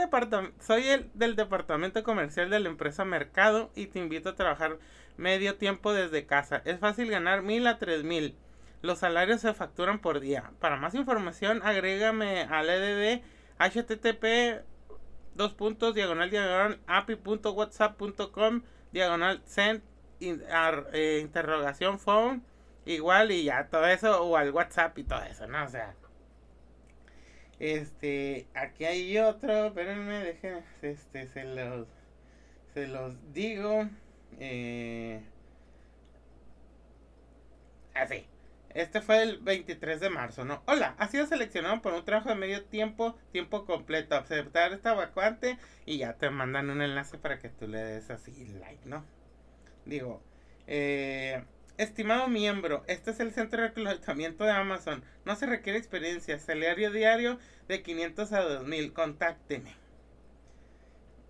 soy el del departamento comercial de la empresa Mercado y te invito a trabajar medio tiempo desde casa. Es fácil ganar mil a tres mil. Los salarios se facturan por día. Para más información, agrégame al EDD http dos puntos diagonal diagonal api.whatsapp.com diagonal send eh, interrogación phone igual y ya todo eso o al WhatsApp y todo eso, ¿no? O sea, este, aquí hay otro, espérenme, déjenme, este, se los, se los digo, eh, así. Este fue el 23 de marzo, ¿no? Hola, ha sido seleccionado por un trabajo de medio tiempo, tiempo completo. Aceptar esta vacante y ya te mandan un enlace para que tú le des así like, ¿no? Digo, eh, estimado miembro, este es el centro de reclutamiento de Amazon. No se requiere experiencia. Salario diario de 500 a 2000. Contácteme.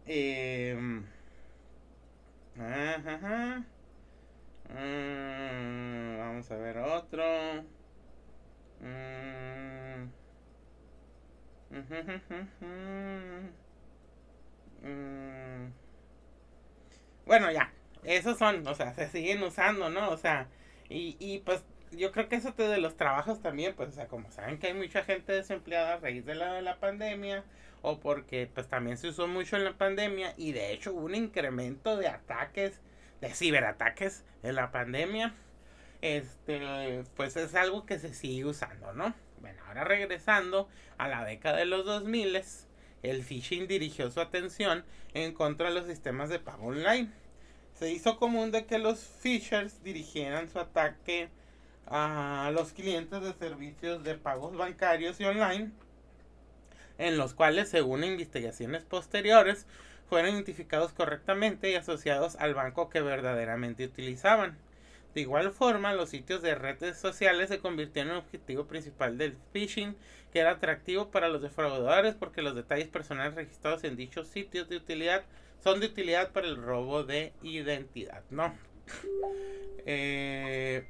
Eh, ajá. Mm, vamos a ver otro. Mm. Mm. Bueno, ya. Esos son, o sea, se siguen usando, ¿no? O sea, y, y pues yo creo que eso te de los trabajos también, pues, o sea, como saben que hay mucha gente desempleada a raíz de la, de la pandemia, o porque pues también se usó mucho en la pandemia, y de hecho hubo un incremento de ataques de ciberataques en la pandemia, este, pues es algo que se sigue usando, ¿no? Bueno, ahora regresando a la década de los 2000, el phishing dirigió su atención en contra de los sistemas de pago online. Se hizo común de que los phishers dirigieran su ataque a los clientes de servicios de pagos bancarios y online, en los cuales, según investigaciones posteriores, fueron identificados correctamente y asociados al banco que verdaderamente utilizaban. De igual forma, los sitios de redes sociales se convirtieron en el objetivo principal del phishing, que era atractivo para los defraudadores porque los detalles personales registrados en dichos sitios de utilidad son de utilidad para el robo de identidad, ¿no? Eh,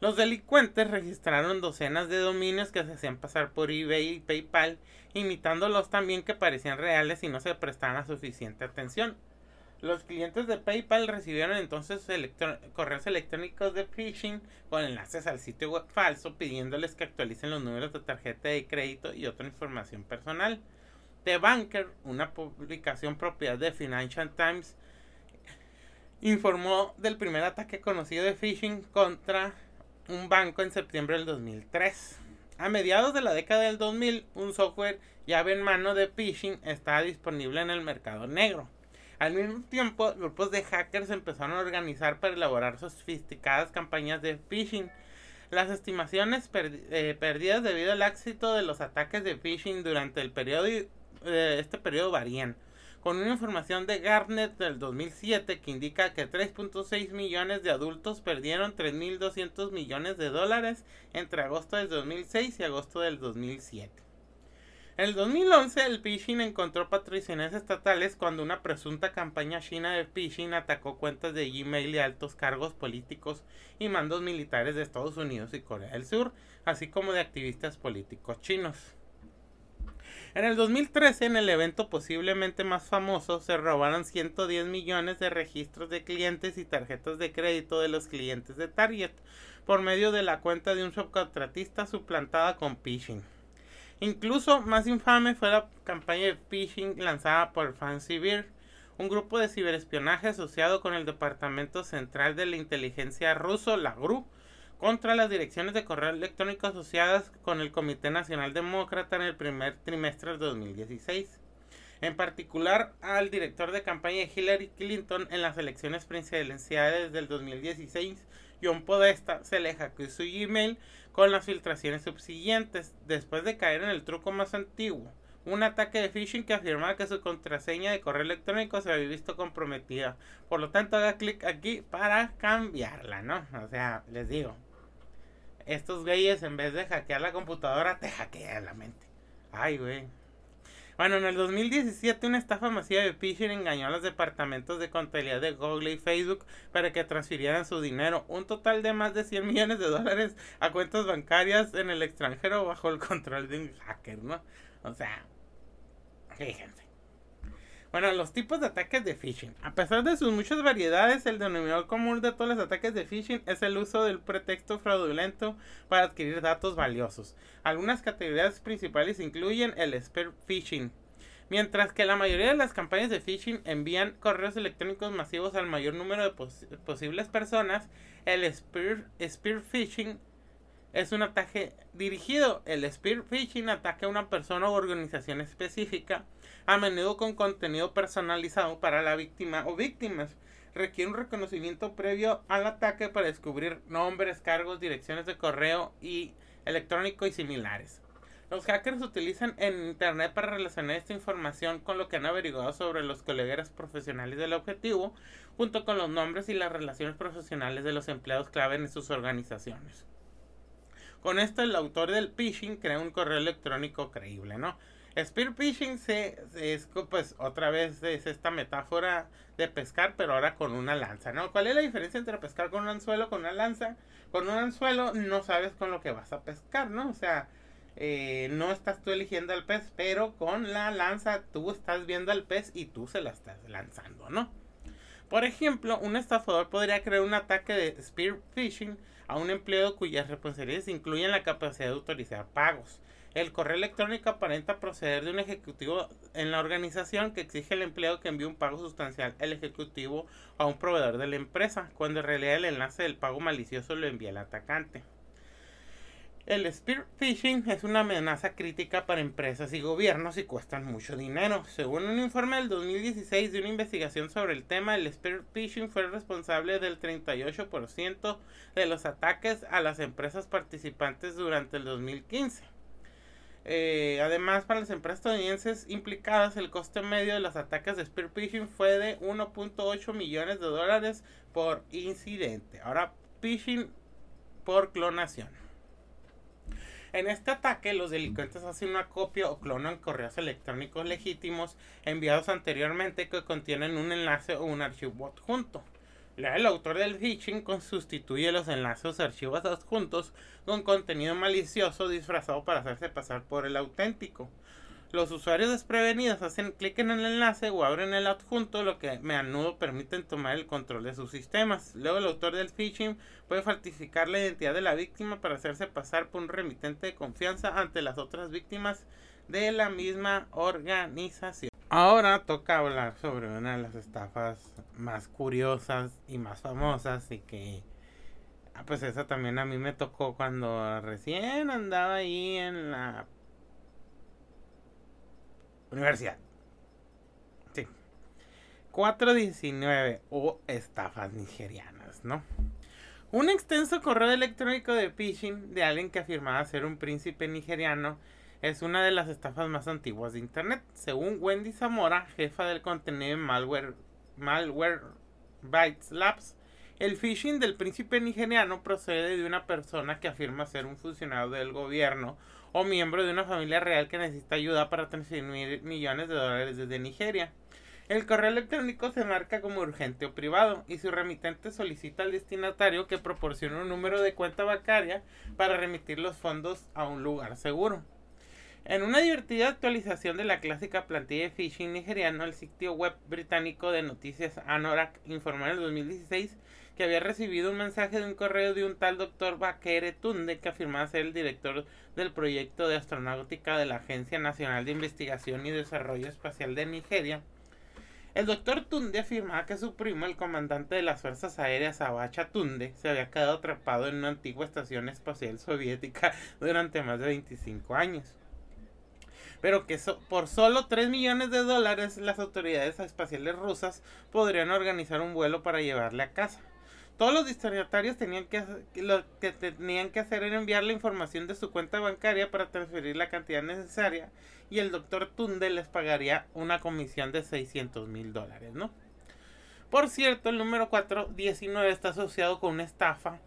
los delincuentes registraron docenas de dominios que se hacían pasar por eBay y PayPal, imitándolos también que parecían reales y no se prestaban suficiente atención. Los clientes de PayPal recibieron entonces correos electrónicos de phishing con enlaces al sitio web falso pidiéndoles que actualicen los números de tarjeta de crédito y otra información personal. The Banker, una publicación propiedad de Financial Times, informó del primer ataque conocido de phishing contra un banco en septiembre del 2003. A mediados de la década del 2000, un software llave en mano de phishing estaba disponible en el mercado negro. Al mismo tiempo, grupos de hackers empezaron a organizar para elaborar sofisticadas campañas de phishing. Las estimaciones eh, perdidas debido al éxito de los ataques de phishing durante el periodo, eh, este periodo varían con una información de Gartner del 2007 que indica que 3.6 millones de adultos perdieron 3.200 millones de dólares entre agosto del 2006 y agosto del 2007. En el 2011, el phishing encontró patrocinios estatales cuando una presunta campaña china de phishing atacó cuentas de Gmail de altos cargos políticos y mandos militares de Estados Unidos y Corea del Sur, así como de activistas políticos chinos. En el 2013, en el evento posiblemente más famoso, se robaron 110 millones de registros de clientes y tarjetas de crédito de los clientes de Target por medio de la cuenta de un subcontratista suplantada con phishing. Incluso más infame fue la campaña de phishing lanzada por Fancy un grupo de ciberespionaje asociado con el Departamento Central de la Inteligencia ruso, la GRU, contra las direcciones de correo electrónico asociadas con el Comité Nacional Demócrata en el primer trimestre de 2016. En particular al director de campaña Hillary Clinton en las elecciones presidenciales del 2016, John Podesta, se le hackeó su Gmail con las filtraciones subsiguientes, después de caer en el truco más antiguo, un ataque de phishing que afirmaba que su contraseña de correo electrónico se había visto comprometida. Por lo tanto, haga clic aquí para cambiarla, ¿no? O sea, les digo, estos güeyes en vez de hackear la computadora, te hackean la mente. Ay, güey. Bueno, en el 2017 una estafa masiva de phishing engañó a los departamentos de contabilidad de Google y Facebook para que transfirieran su dinero, un total de más de 100 millones de dólares a cuentas bancarias en el extranjero bajo el control de un hacker, ¿no? O sea, fíjense. Bueno, los tipos de ataques de phishing. A pesar de sus muchas variedades, el denominador común de todos los ataques de phishing es el uso del pretexto fraudulento para adquirir datos valiosos. Algunas categorías principales incluyen el spear phishing. Mientras que la mayoría de las campañas de phishing envían correos electrónicos masivos al mayor número de posibles personas, el spear, spear phishing es un ataque dirigido. El spear phishing ataca a una persona o organización específica a menudo con contenido personalizado para la víctima o víctimas. Requiere un reconocimiento previo al ataque para descubrir nombres, cargos, direcciones de correo electrónico y similares. Los hackers utilizan en Internet para relacionar esta información con lo que han averiguado sobre los colegas profesionales del objetivo, junto con los nombres y las relaciones profesionales de los empleados clave en sus organizaciones. Con esto, el autor del phishing crea un correo electrónico creíble, ¿no? Spear fishing se, es pues otra vez es esta metáfora de pescar pero ahora con una lanza, ¿no? ¿Cuál es la diferencia entre pescar con un anzuelo con una lanza? Con un anzuelo no sabes con lo que vas a pescar, ¿no? O sea, eh, no estás tú eligiendo al pez, pero con la lanza tú estás viendo al pez y tú se la estás lanzando, ¿no? Por ejemplo, un estafador podría crear un ataque de spear phishing a un empleado cuyas responsabilidades incluyen la capacidad de autorizar pagos el correo electrónico aparenta proceder de un ejecutivo en la organización que exige al empleado que envíe un pago sustancial al ejecutivo a un proveedor de la empresa, cuando en realidad el enlace del pago malicioso lo envía el atacante. El spear phishing es una amenaza crítica para empresas y gobiernos y cuestan mucho dinero. Según un informe del 2016 de una investigación sobre el tema, el spear phishing fue responsable del 38% de los ataques a las empresas participantes durante el 2015. Eh, además, para las empresas estadounidenses implicadas, el coste medio de los ataques de spear phishing fue de 1.8 millones de dólares por incidente. Ahora, phishing por clonación. En este ataque, los delincuentes hacen una copia o clonan correos electrónicos legítimos enviados anteriormente que contienen un enlace o un archivo adjunto. El autor del phishing sustituye los enlaces o archivos adjuntos con contenido malicioso disfrazado para hacerse pasar por el auténtico. Los usuarios desprevenidos hacen clic en el enlace o abren el adjunto, lo que a menudo permiten tomar el control de sus sistemas. Luego el autor del phishing puede falsificar la identidad de la víctima para hacerse pasar por un remitente de confianza ante las otras víctimas de la misma organización. Ahora toca hablar sobre una de las estafas más curiosas y más famosas y que ah, pues esa también a mí me tocó cuando recién andaba ahí en la Universidad. Sí. 419 o estafas nigerianas, ¿no? Un extenso correo electrónico de phishing de alguien que afirmaba ser un príncipe nigeriano es una de las estafas más antiguas de Internet. Según Wendy Zamora, jefa del contenido en Malware, Malware Labs, el phishing del príncipe nigeriano procede de una persona que afirma ser un funcionario del gobierno o miembro de una familia real que necesita ayuda para transferir millones de dólares desde Nigeria. El correo electrónico se marca como urgente o privado y su remitente solicita al destinatario que proporcione un número de cuenta bancaria para remitir los fondos a un lugar seguro. En una divertida actualización de la clásica plantilla de phishing nigeriano, el sitio web británico de noticias Anorak informó en el 2016 que había recibido un mensaje de un correo de un tal doctor Bakere Tunde que afirmaba ser el director del proyecto de astronáutica de la Agencia Nacional de Investigación y Desarrollo Espacial de Nigeria. El doctor Tunde afirmaba que su primo, el comandante de las Fuerzas Aéreas Abacha Tunde, se había quedado atrapado en una antigua estación espacial soviética durante más de 25 años pero que por solo 3 millones de dólares las autoridades espaciales rusas podrían organizar un vuelo para llevarle a casa. Todos los destinatarios tenían que lo que tenían que hacer era enviar la información de su cuenta bancaria para transferir la cantidad necesaria y el doctor Tunde les pagaría una comisión de 600 mil dólares, ¿no? Por cierto, el número 419 está asociado con una estafa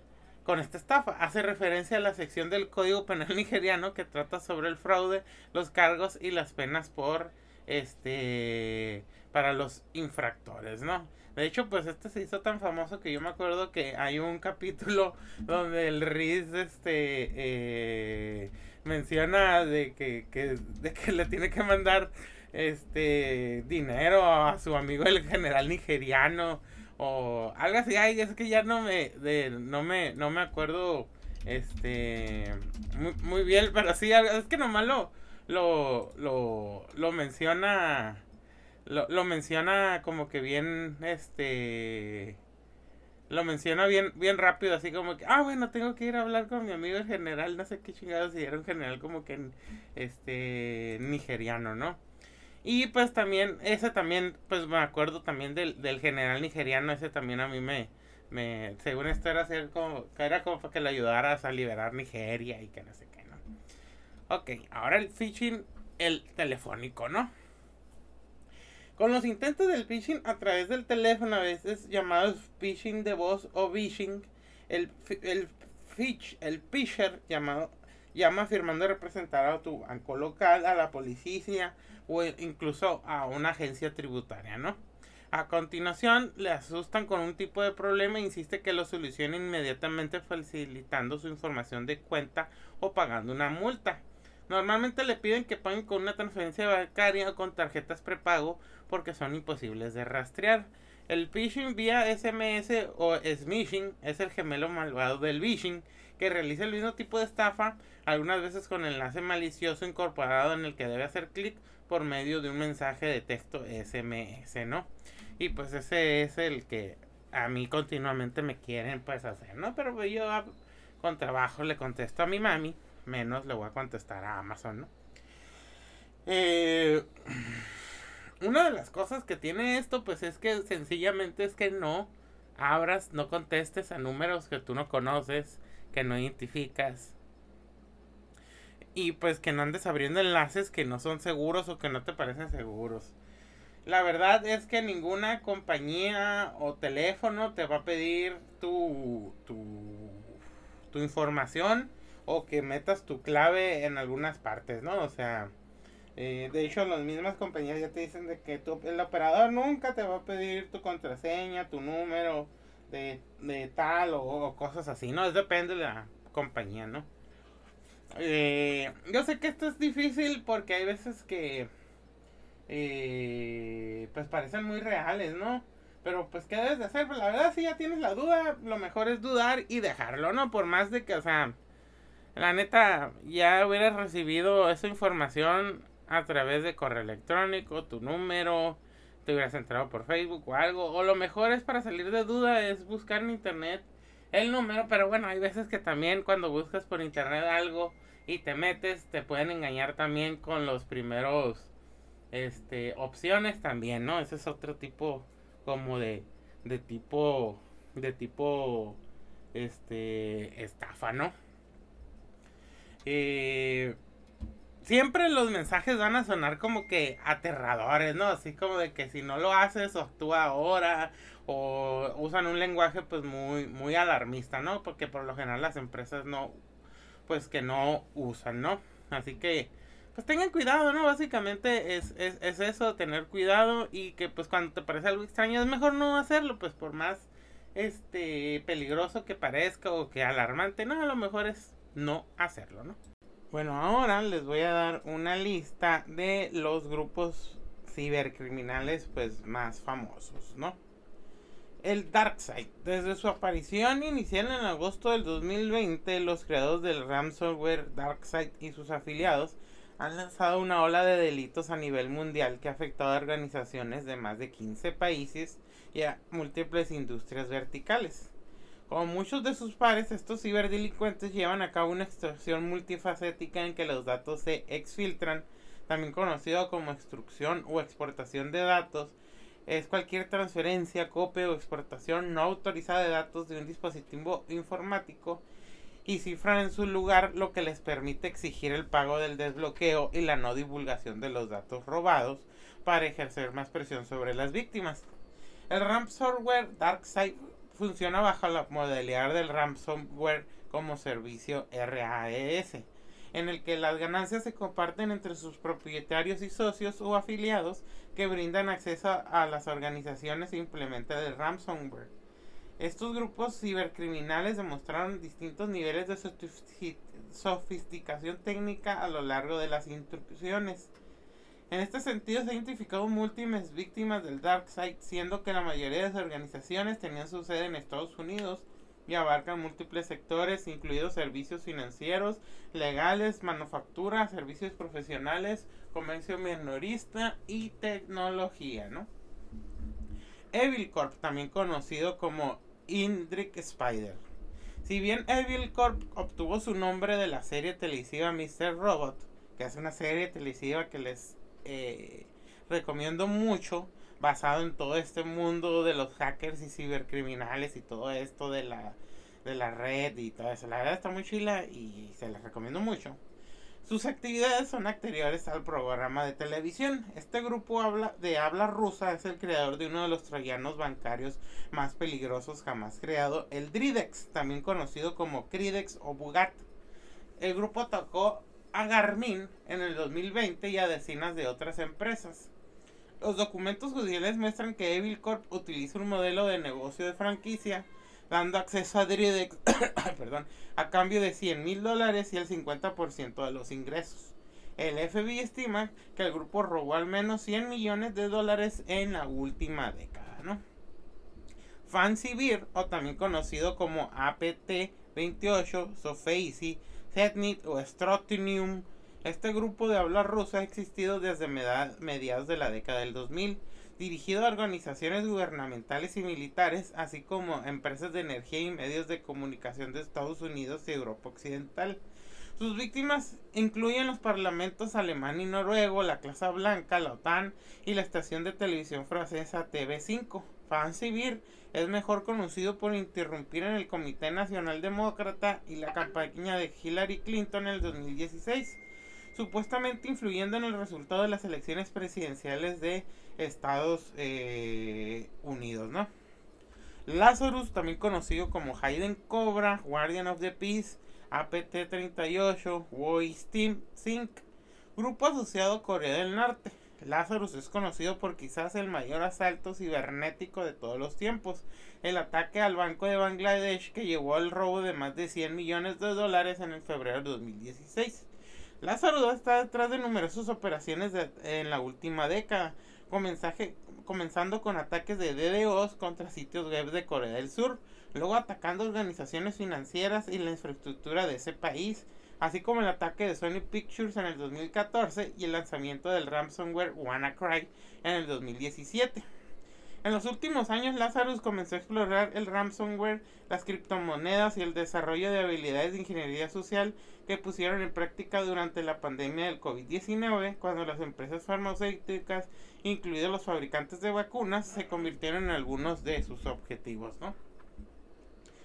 con esta estafa. Hace referencia a la sección del Código Penal *laughs* nigeriano que trata sobre el fraude, los cargos y las penas por este para los infractores, ¿no? De hecho, pues este se hizo tan famoso que yo me acuerdo que hay un capítulo *laughs* donde el Riz este eh, menciona de que, que, de que le tiene que mandar este dinero a su amigo el general nigeriano o algo así. Ay, es que ya no me, de, no me, no me acuerdo, este, muy, muy bien, pero sí, es que nomás lo, lo, lo, lo menciona, lo, lo menciona como que bien, este, lo menciona bien, bien rápido, así como que, ah, bueno, tengo que ir a hablar con mi amigo el general, no sé qué chingados, si era un general como que, este, nigeriano, ¿no? Y pues también, ese también, pues me acuerdo también del, del general nigeriano, ese también a mí me, me, según esto era hacer como, era como para que le ayudaras a liberar Nigeria y que no sé qué, ¿no? Ok, ahora el phishing, el telefónico, ¿no? Con los intentos del phishing a través del teléfono, a veces llamados phishing de voz o phishing, el, el, phishing el phisher llamado, llama afirmando representar a tu banco local, a la policía, o incluso a una agencia tributaria, ¿no? A continuación, le asustan con un tipo de problema e insiste que lo solucione inmediatamente facilitando su información de cuenta o pagando una multa. Normalmente le piden que paguen con una transferencia bancaria o con tarjetas prepago porque son imposibles de rastrear. El phishing vía SMS o smishing es el gemelo malvado del phishing que realiza el mismo tipo de estafa, algunas veces con enlace malicioso incorporado en el que debe hacer clic por medio de un mensaje de texto SMS, ¿no? Y pues ese es el que a mí continuamente me quieren pues hacer, ¿no? Pero yo con trabajo le contesto a mi mami, menos le voy a contestar a Amazon, ¿no? Eh, una de las cosas que tiene esto, pues es que sencillamente es que no abras, no contestes a números que tú no conoces, que no identificas. Y pues que no andes abriendo enlaces que no son seguros o que no te parecen seguros. La verdad es que ninguna compañía o teléfono te va a pedir tu, tu, tu información o que metas tu clave en algunas partes, ¿no? O sea, eh, de hecho, las mismas compañías ya te dicen de que tu, el operador nunca te va a pedir tu contraseña, tu número de, tal o, cosas así, ¿no? Es depende de la compañía, ¿no? Eh, yo sé que esto es difícil porque hay veces que eh, pues parecen muy reales, ¿no? Pero pues ¿qué debes de hacer? Pues la verdad si ya tienes la duda, lo mejor es dudar y dejarlo, ¿no? Por más de que, o sea, la neta ya hubieras recibido esa información a través de correo electrónico, tu número, te hubieras entrado por Facebook o algo. O lo mejor es para salir de duda es buscar en internet el número. Pero bueno, hay veces que también cuando buscas por internet algo y te metes, te pueden engañar también con los primeros este opciones también, ¿no? Ese es otro tipo como de de tipo de tipo este estafa, ¿no? Eh, siempre los mensajes van a sonar como que aterradores, ¿no? Así como de que si no lo haces, actúa ahora. O usan un lenguaje pues muy, muy alarmista, ¿no? Porque por lo general las empresas no, pues que no usan, ¿no? Así que, pues tengan cuidado, ¿no? Básicamente es, es, es eso, tener cuidado y que pues cuando te parece algo extraño es mejor no hacerlo, pues por más este peligroso que parezca o que alarmante, no, a lo mejor es no hacerlo, ¿no? Bueno, ahora les voy a dar una lista de los grupos cibercriminales pues más famosos, ¿no? El DarkSide. Desde su aparición inicial en agosto del 2020, los creadores del ransomware DarkSide y sus afiliados han lanzado una ola de delitos a nivel mundial que ha afectado a organizaciones de más de 15 países y a múltiples industrias verticales. Como muchos de sus pares, estos ciberdelincuentes llevan a cabo una extorsión multifacética en que los datos se exfiltran, también conocido como extrusión o exportación de datos. Es cualquier transferencia, copia o exportación no autorizada de datos de un dispositivo informático y cifran en su lugar lo que les permite exigir el pago del desbloqueo y la no divulgación de los datos robados para ejercer más presión sobre las víctimas. El ransomware DarkSide funciona bajo la modalidad del ransomware como servicio RAES, en el que las ganancias se comparten entre sus propietarios y socios o afiliados que brindan acceso a las organizaciones e implementan el ransomware. Estos grupos cibercriminales demostraron distintos niveles de sofisticación técnica a lo largo de las instrucciones en este sentido, se han identificado múltiples víctimas del Dark Side, siendo que la mayoría de las organizaciones tenían su sede en Estados Unidos y abarcan múltiples sectores, incluidos servicios financieros, legales, manufactura, servicios profesionales, comercio minorista y tecnología, ¿no? Evil Corp, también conocido como Indrick Spider. Si bien Evil Corp obtuvo su nombre de la serie televisiva Mr. Robot, que es una serie televisiva que les eh, recomiendo mucho basado en todo este mundo de los hackers y cibercriminales y todo esto de la, de la red y todo eso. La verdad está muy chila y se las recomiendo mucho. Sus actividades son anteriores al programa de televisión. Este grupo habla, de habla rusa es el creador de uno de los troyanos bancarios más peligrosos jamás creado, el Dridex, también conocido como Cridex o Bugat. El grupo atacó a Garmin en el 2020 y a decenas de otras empresas. Los documentos judiciales muestran que Evil Corp utiliza un modelo de negocio de franquicia, dando acceso a Dridex *coughs* perdón, a cambio de 100 mil dólares y el 50% de los ingresos. El FBI estima que el grupo robó al menos 100 millones de dólares en la última década. Fancy Beer, o también conocido como APT-28, Sofeisi, Zetnit o Strotinium. Este grupo de habla rusa ha existido desde mediados de la década del 2000. dirigido a organizaciones gubernamentales y militares, así como empresas de energía y medios de comunicación de Estados Unidos y Europa Occidental. Sus víctimas incluyen los parlamentos alemán y noruego, la Casa Blanca, la OTAN y la estación de televisión francesa TV5. Beer es mejor conocido por interrumpir en el Comité Nacional Demócrata y la campaña de Hillary Clinton en el 2016 supuestamente influyendo en el resultado de las elecciones presidenciales de Estados eh, Unidos, ¿no? Lazarus, también conocido como Hayden Cobra, Guardian of the Peace, APT-38, Voice Team Sync, grupo asociado a Corea del Norte. Lazarus es conocido por quizás el mayor asalto cibernético de todos los tiempos, el ataque al Banco de Bangladesh que llevó al robo de más de 100 millones de dólares en febrero de 2016. Lázaro está detrás de numerosas operaciones en la última década, comenzando con ataques de DDoS contra sitios web de Corea del Sur, luego atacando organizaciones financieras y la infraestructura de ese país, así como el ataque de Sony Pictures en el 2014 y el lanzamiento del ransomware WannaCry en el 2017. En los últimos años, Lazarus comenzó a explorar el ransomware, las criptomonedas y el desarrollo de habilidades de ingeniería social que pusieron en práctica durante la pandemia del COVID-19, cuando las empresas farmacéuticas, incluidos los fabricantes de vacunas, se convirtieron en algunos de sus objetivos.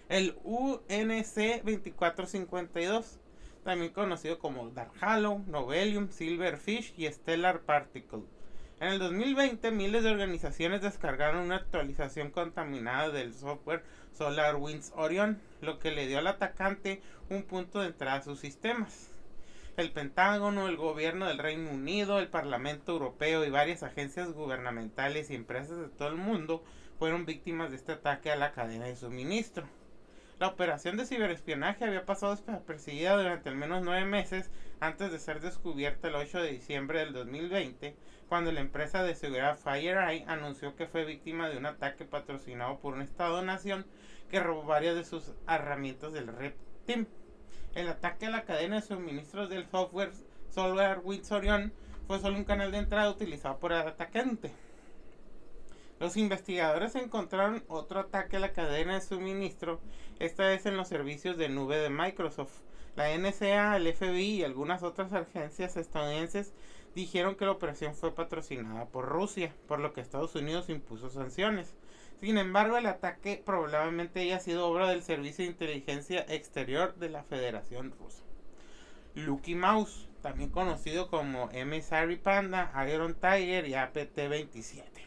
El UNC 2452, también conocido como Dark Halo, Novelium, Silverfish y Stellar Particle en el 2020, miles de organizaciones descargaron una actualización contaminada del software SolarWinds Orion, lo que le dio al atacante un punto de entrada a sus sistemas. El Pentágono, el gobierno del Reino Unido, el Parlamento Europeo y varias agencias gubernamentales y empresas de todo el mundo fueron víctimas de este ataque a la cadena de suministro. La operación de ciberespionaje había pasado desapercibida durante al menos nueve meses antes de ser descubierta el 8 de diciembre del 2020, cuando la empresa de seguridad FireEye anunció que fue víctima de un ataque patrocinado por un Estado-nación que robó varias de sus herramientas del Red Team. El ataque a la cadena de suministros del software SolarWinds Orion fue solo un canal de entrada utilizado por el atacante. Los investigadores encontraron otro ataque a la cadena de suministro, esta vez en los servicios de nube de Microsoft. La NSA, el FBI y algunas otras agencias estadounidenses dijeron que la operación fue patrocinada por Rusia, por lo que Estados Unidos impuso sanciones. Sin embargo, el ataque probablemente haya sido obra del Servicio de Inteligencia Exterior de la Federación Rusa. Lucky Mouse, también conocido como Emissary Panda, Iron Tiger y APT-27.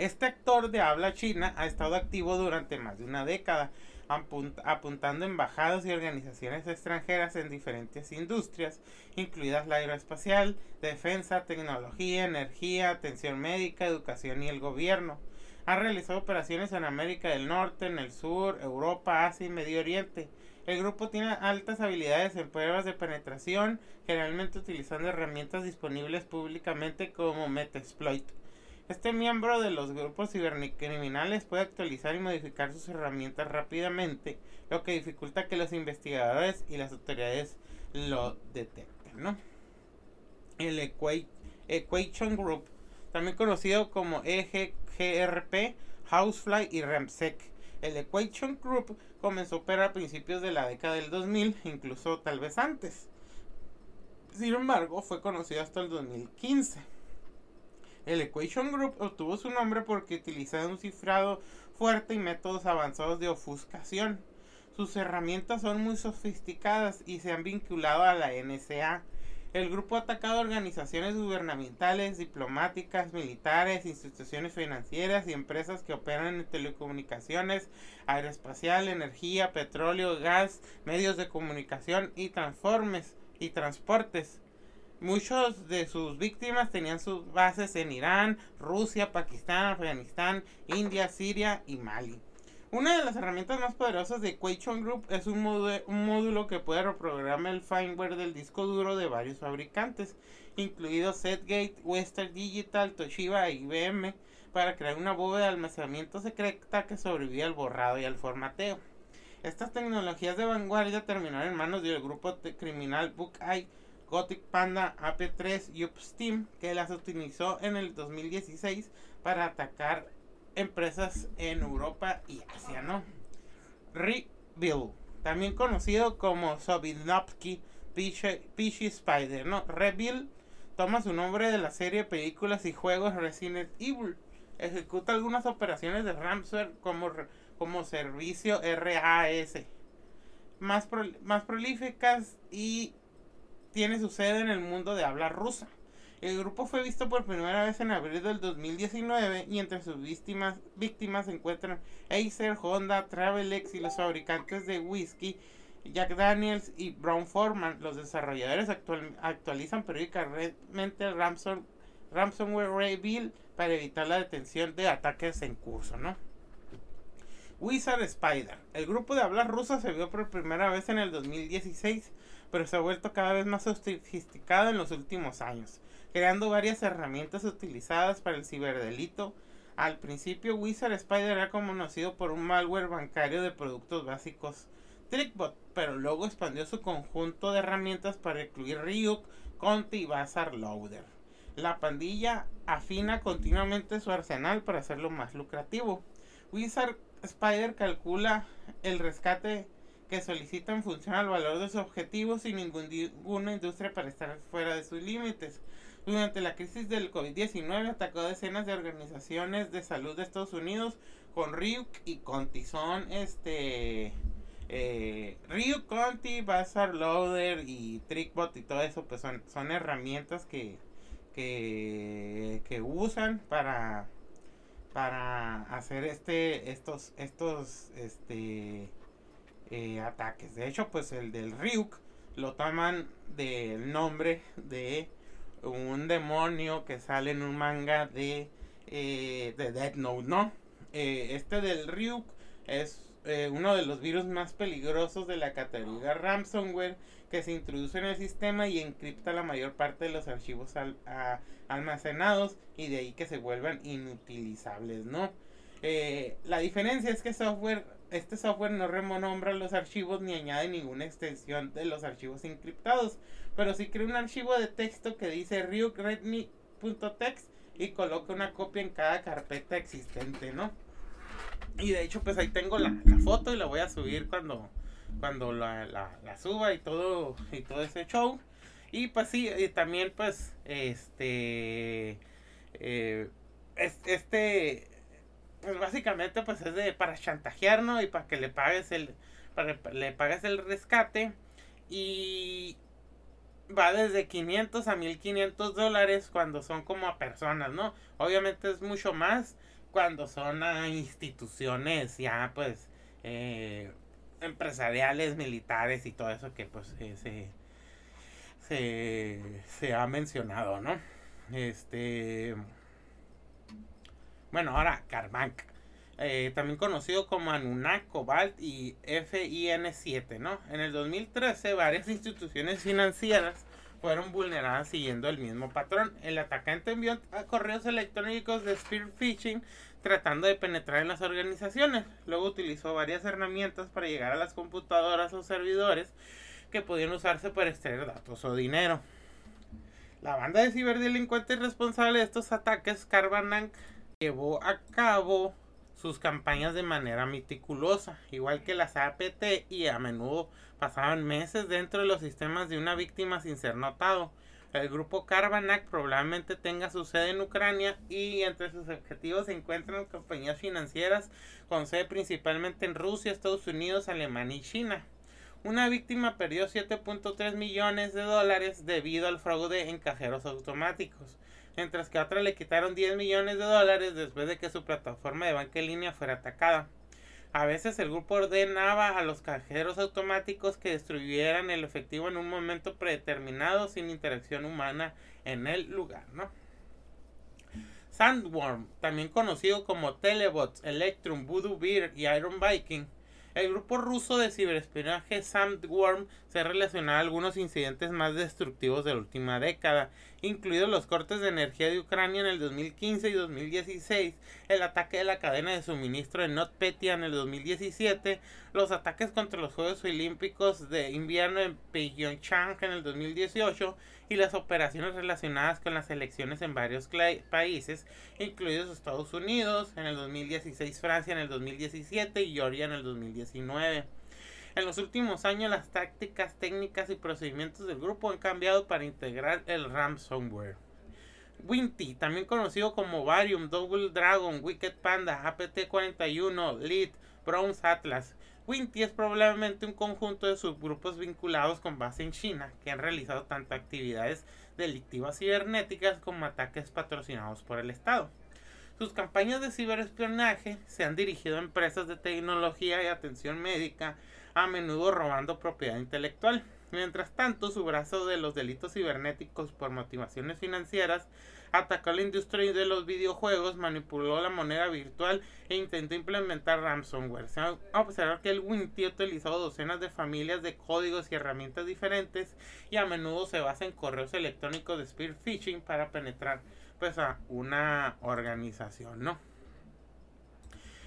Este actor de habla china ha estado activo durante más de una década, apuntando embajadas y organizaciones extranjeras en diferentes industrias, incluidas la aeroespacial, defensa, tecnología, energía, atención médica, educación y el gobierno. Ha realizado operaciones en América del Norte, en el Sur, Europa, Asia y Medio Oriente. El grupo tiene altas habilidades en pruebas de penetración, generalmente utilizando herramientas disponibles públicamente como Metasploit. Este miembro de los grupos cibercriminales puede actualizar y modificar sus herramientas rápidamente, lo que dificulta que los investigadores y las autoridades lo detecten. ¿no? El Equation Group, también conocido como EGGRP, Housefly y Ramsec. El Equation Group comenzó a operar a principios de la década del 2000, incluso tal vez antes. Sin embargo, fue conocido hasta el 2015. El Equation Group obtuvo su nombre porque utilizaba un cifrado fuerte y métodos avanzados de ofuscación. Sus herramientas son muy sofisticadas y se han vinculado a la NSA. El grupo ha atacado organizaciones gubernamentales, diplomáticas, militares, instituciones financieras y empresas que operan en telecomunicaciones, aeroespacial, energía, petróleo, gas, medios de comunicación y transformes y transportes. Muchos de sus víctimas tenían sus bases en Irán, Rusia, Pakistán, Afganistán, India, Siria y Mali. Una de las herramientas más poderosas de Quation Group es un, módulo que puede reprogramar el firmware del disco duro de varios fabricantes, incluidos Setgate, Western Digital, Toshiba e IBM, para crear una bóveda de almacenamiento secreta que sobrevive al borrado y al formateo. Estas tecnologías de vanguardia terminaron en manos del grupo criminal Bookeye Gothic Panda AP3 y Upsteam, que las utilizó en el 2016 para atacar empresas en Europa y Asia, ¿no? Rebuild, también conocido como Sobinovsky Peachy Spider, ¿no? Rebuild toma su nombre de la serie películas y juegos Resident Evil. Ejecuta algunas operaciones de ransomware como, como servicio RAS. Más, más prolíficas y tiene su sede en el mundo de habla rusa. El grupo fue visto por primera vez en abril del 2019 y entre sus víctimas, víctimas se encuentran Acer, Honda, Travelex y los fabricantes de whisky Jack Daniels y Brown Forman. Los desarrolladores actualizan periódicamente el ransomware reveal para evitar la detención de ataques en curso, ¿no? Wizard Spider. El grupo de habla rusa se vio por primera vez en el 2016, pero se ha vuelto cada vez más sofisticado en los últimos años creando varias herramientas utilizadas para el ciberdelito. Al principio, Wizard Spider era conocido por un malware bancario de productos básicos TrickBot, pero luego expandió su conjunto de herramientas para incluir Ryuk, Conti y Bazaar Loader. La pandilla afina continuamente su arsenal para hacerlo más lucrativo. Wizard Spider calcula el rescate que solicita en función al valor de sus objetivos sin ninguna industria para estar fuera de sus límites. Durante la crisis del COVID-19 atacó decenas de organizaciones de salud de Estados Unidos con Ryuk y Conti. Son este eh, Ryuk, Conti, Bazaar Loader y Trickbot y todo eso, pues son, son herramientas que, que, que usan para para hacer este estos estos este eh, ataques de hecho pues el del Ryuk lo toman del nombre de un demonio que sale en un manga de, eh, de Death Note, ¿no? Eh, este del Ryuk es eh, uno de los virus más peligrosos de la categoría ransomware que se introduce en el sistema y encripta la mayor parte de los archivos almacenados y de ahí que se vuelvan inutilizables, ¿no? La diferencia es que software este software no remonombra los archivos ni añade ninguna extensión de los archivos encriptados, pero sí crea un archivo de texto que dice ryukredmi.txt y coloca una copia en cada carpeta existente, ¿no? Y de hecho, pues ahí tengo la, foto y la voy a subir cuando, cuando la, la, suba y todo, y todo ese show. Y pues sí, y también pues, este, eh, este, pues básicamente pues es de para chantajear, ¿no? Y para que le pagues el para le pagues el rescate y va desde 500 a 1500 dólares cuando son como a personas, ¿no? Obviamente es mucho más cuando son a instituciones ya pues eh, empresariales, militares y todo eso que pues eh, se, se, se ha mencionado, ¿no? Este bueno, ahora Carbank. Eh, también conocido como Anunnaki, Cobalt y FIN7, ¿no? En el 2013 varias *laughs* instituciones financieras fueron vulneradas siguiendo el mismo patrón. El atacante envió correos electrónicos de spear phishing tratando de penetrar en las organizaciones. Luego utilizó varias herramientas para llegar a las computadoras o servidores que podían usarse para extraer datos o dinero. La banda de ciberdelincuentes responsable de estos ataques, Carbank, llevó a cabo sus campañas de manera meticulosa, igual que las APT y a menudo pasaban meses dentro de los sistemas de una víctima sin ser notado. El grupo Karbanak probablemente tenga su sede en Ucrania y entre sus objetivos se encuentran compañías financieras con sede principalmente en Rusia, Estados Unidos, Alemania y China. Una víctima perdió 7.3 millones de dólares debido al fraude en cajeros automáticos mientras que a otra le quitaron 10 millones de dólares después de que su plataforma de banca en línea fuera atacada. A veces el grupo ordenaba a los cajeros automáticos que destruyeran el efectivo en un momento predeterminado sin interacción humana en el lugar, ¿no? Sandworm, también conocido como Telebots, Electrum, Voodoo Beer y Iron Viking, El grupo ruso de ciberespionaje Sandworm se relaciona a algunos incidentes más destructivos de la última década, incluidos los cortes de energía de Ucrania en el 2015 y 2016, el ataque de la cadena de suministro de NotPetya en el 2017, los ataques contra los Juegos Olímpicos de invierno en Pyeongchang en el 2018 y las operaciones relacionadas con las elecciones en varios países, incluidos Estados Unidos en el 2016, Francia en el 2017 y Georgia en el 2019. En los últimos años las tácticas, técnicas y procedimientos del grupo han cambiado para integrar el ransomware. Winty, también conocido como Varium, Double Dragon, Wicked Panda, APT-41, Lead, Bronze Atlas, Winty es probablemente un conjunto de subgrupos vinculados con base en China que han realizado tanto actividades delictivas cibernéticas como ataques patrocinados por el Estado. Sus campañas de ciberespionaje se han dirigido a empresas de tecnología y atención médica, a menudo robando propiedad intelectual. Mientras tanto, su brazo de los delitos cibernéticos por motivaciones financieras atacó la industria de los videojuegos, manipuló la moneda virtual e intentó implementar ransomware. Se ha observado que el Winty ha utilizado docenas de familias de códigos y herramientas diferentes y a menudo se basa en correos electrónicos de spear phishing para penetrar pues a una organización, ¿no?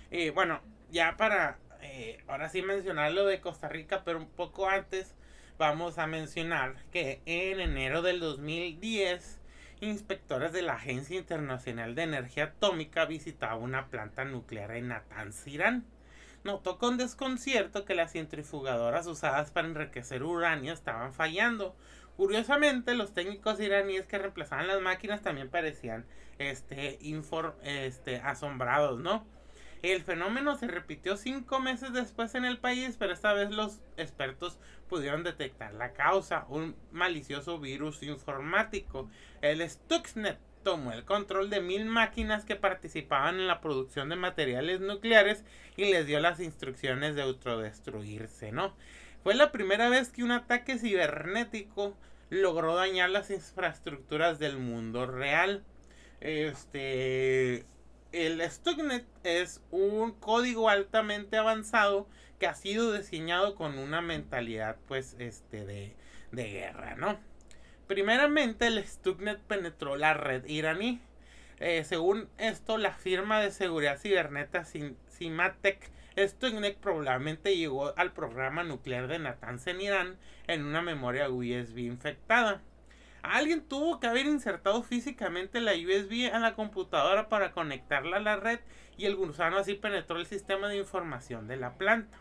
Y bueno, ya para eh, ahora sí mencionar lo de Costa Rica, pero un poco antes vamos a mencionar que en enero del 2010 inspectores de la Agencia Internacional de Energía Atómica visitaban una planta nuclear en Natanz, Irán. Notó con desconcierto que las centrifugadoras usadas para enriquecer uranio estaban fallando. Curiosamente, los técnicos iraníes que reemplazaban las máquinas también parecían este, este, asombrados, ¿no? El fenómeno se repitió cinco meses después en el país, pero esta vez los expertos pudieron detectar la causa, un malicioso virus informático. El Stuxnet tomó el control de mil máquinas que participaban en la producción de materiales nucleares y les dio las instrucciones de autodestruirse, ¿no? Fue la primera vez que un ataque cibernético logró dañar las infraestructuras del mundo real. Este el Stuxnet es un código altamente avanzado que ha sido diseñado con una mentalidad pues este de, guerra, ¿no? Primeramente el Stuxnet penetró la red iraní. Eh, según esto, la firma de seguridad cibernética Simatek Stuxnet probablemente llegó al programa nuclear de Natanz en Irán en una memoria USB infectada. Alguien tuvo que haber insertado físicamente la USB a la computadora para conectarla a la red y el gusano así penetró el sistema de información de la planta.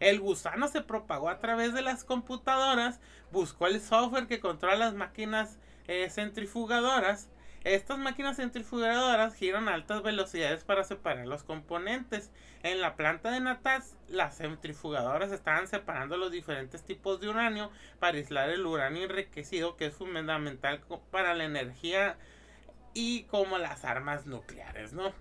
El gusano se propagó a través de las computadoras, buscó el software que controla las máquinas eh, centrifugadoras estas máquinas centrifugadoras giran a altas velocidades para separar los componentes. En la planta de Natas, las centrifugadoras estaban separando los diferentes tipos de uranio para aislar el uranio enriquecido, que es fundamental para la energía y como las armas nucleares, ¿no?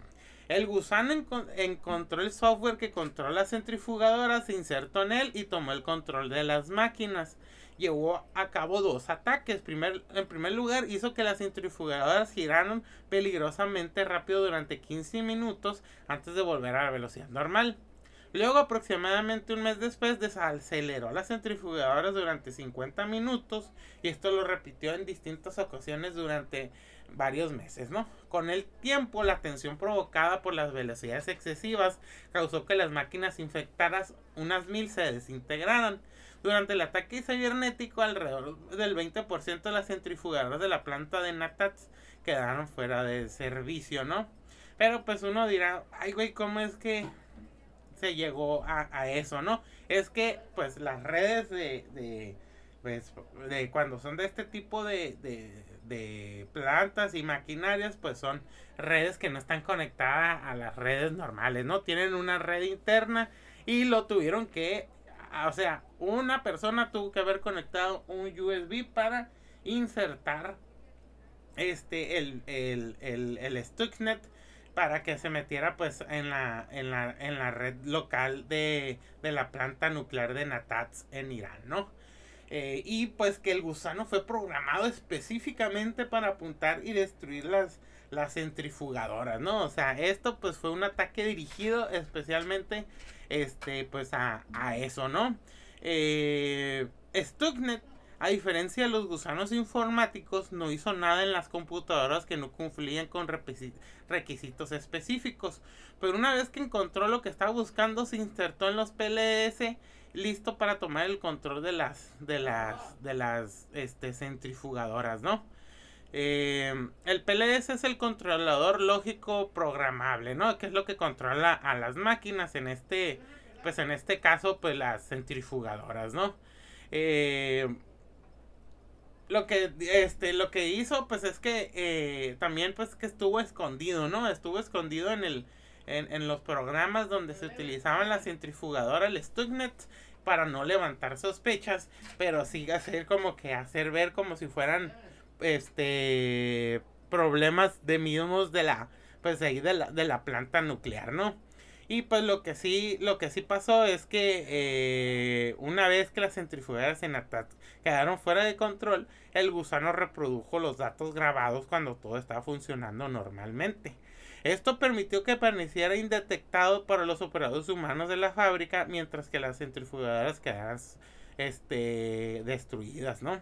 El gusano encontró el software que controla las centrifugadoras, se insertó en él y tomó el control de las máquinas llevó a cabo dos ataques. Primer, en primer lugar, hizo que las centrifugadoras giraran peligrosamente rápido durante 15 minutos antes de volver a la velocidad normal. Luego, aproximadamente un mes después, desaceleró las centrifugadoras durante 50 minutos y esto lo repitió en distintas ocasiones durante varios meses, ¿no? Con el tiempo, la tensión provocada por las velocidades excesivas causó que las máquinas infectadas, unas mil, se desintegraran. Durante el ataque cibernético, alrededor del 20% de las centrifugadoras de la planta de Natats quedaron fuera de servicio, ¿no? Pero pues uno dirá, ay güey, ¿cómo es que se llegó a, eso, no? Es que pues las redes de, pues, de cuando son de este tipo de, de, de plantas y maquinarias, pues son redes que no están conectadas a las redes normales, ¿no? Tienen una red interna y lo tuvieron que o sea, una persona tuvo que haber conectado un USB para insertar este el, el, el, el Stuxnet para que se metiera pues en la, en la, en la red local de, de la planta nuclear de Natats en Irán, ¿no? Eh, y pues que el gusano fue programado específicamente para apuntar y destruir las, las centrifugadoras, ¿no? O sea, esto pues fue un ataque dirigido especialmente este, pues a, a eso, ¿no? Eh, Stuxnet, a diferencia de los gusanos informáticos, no hizo nada en las computadoras que no cumplían con requisitos específicos. Pero una vez que encontró lo que estaba buscando, se insertó en los PLS listo para tomar el control de las de las de las este, centrifugadoras, ¿no? Eh, el PLS es el controlador lógico programable, ¿no? Que es lo que controla a las máquinas en este, pues en este caso, pues las centrifugadoras, ¿no? Eh, lo que este lo que hizo pues es que eh, también pues que estuvo escondido no estuvo escondido en el en, en los programas donde se utilizaban la centrifugadora el Stuxnet para no levantar sospechas pero sí hacer como que hacer ver como si fueran este problemas de mismos de la pues ahí de la, de la planta nuclear, ¿no? Y pues lo que sí, lo que sí pasó es que eh, una vez que las centrifugadoras en ATAT quedaron fuera de control, el gusano reprodujo los datos grabados cuando todo estaba funcionando normalmente. Esto permitió que permaneciera indetectado para los operadores humanos de la fábrica, mientras que las centrifugadoras quedaran este, destruidas, ¿no?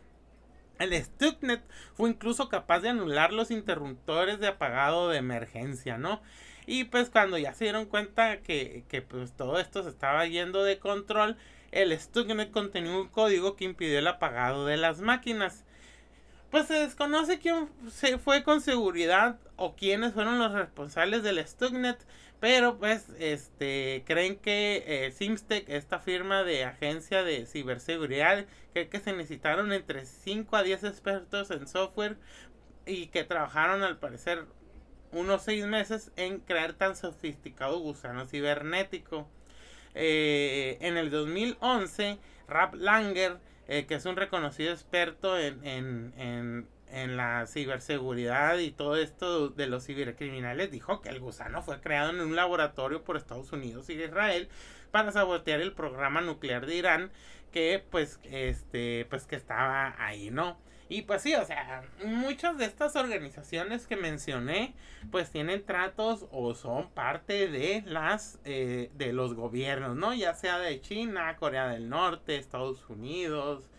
El Stuxnet fue incluso capaz de anular los interruptores de apagado de emergencia, ¿no? Y pues cuando ya se dieron cuenta que, que pues todo esto se estaba yendo de control, el Stuxnet contenía un código que impidió el apagado de las máquinas. Pues se desconoce quién se fue con seguridad o quiénes fueron los responsables del Stuxnet, pero pues este creen que eh, esta firma de agencia de ciberseguridad, cree que se necesitaron entre 5 a 10 expertos en software y que trabajaron al parecer unos 6 meses en crear tan sofisticado gusano cibernético. Eh, en el 2011, Rap Langer, eh, que es un reconocido experto en, en en la ciberseguridad y todo esto de los cibercriminales dijo que el gusano fue creado en un laboratorio por Estados Unidos y Israel para sabotear el programa nuclear de Irán que pues este pues que estaba ahí, ¿no? Y pues sí, o sea, muchas de estas organizaciones que mencioné, pues tienen tratos o son parte de las eh, de los gobiernos, ¿no? Ya sea de China, Corea del Norte, Estados Unidos,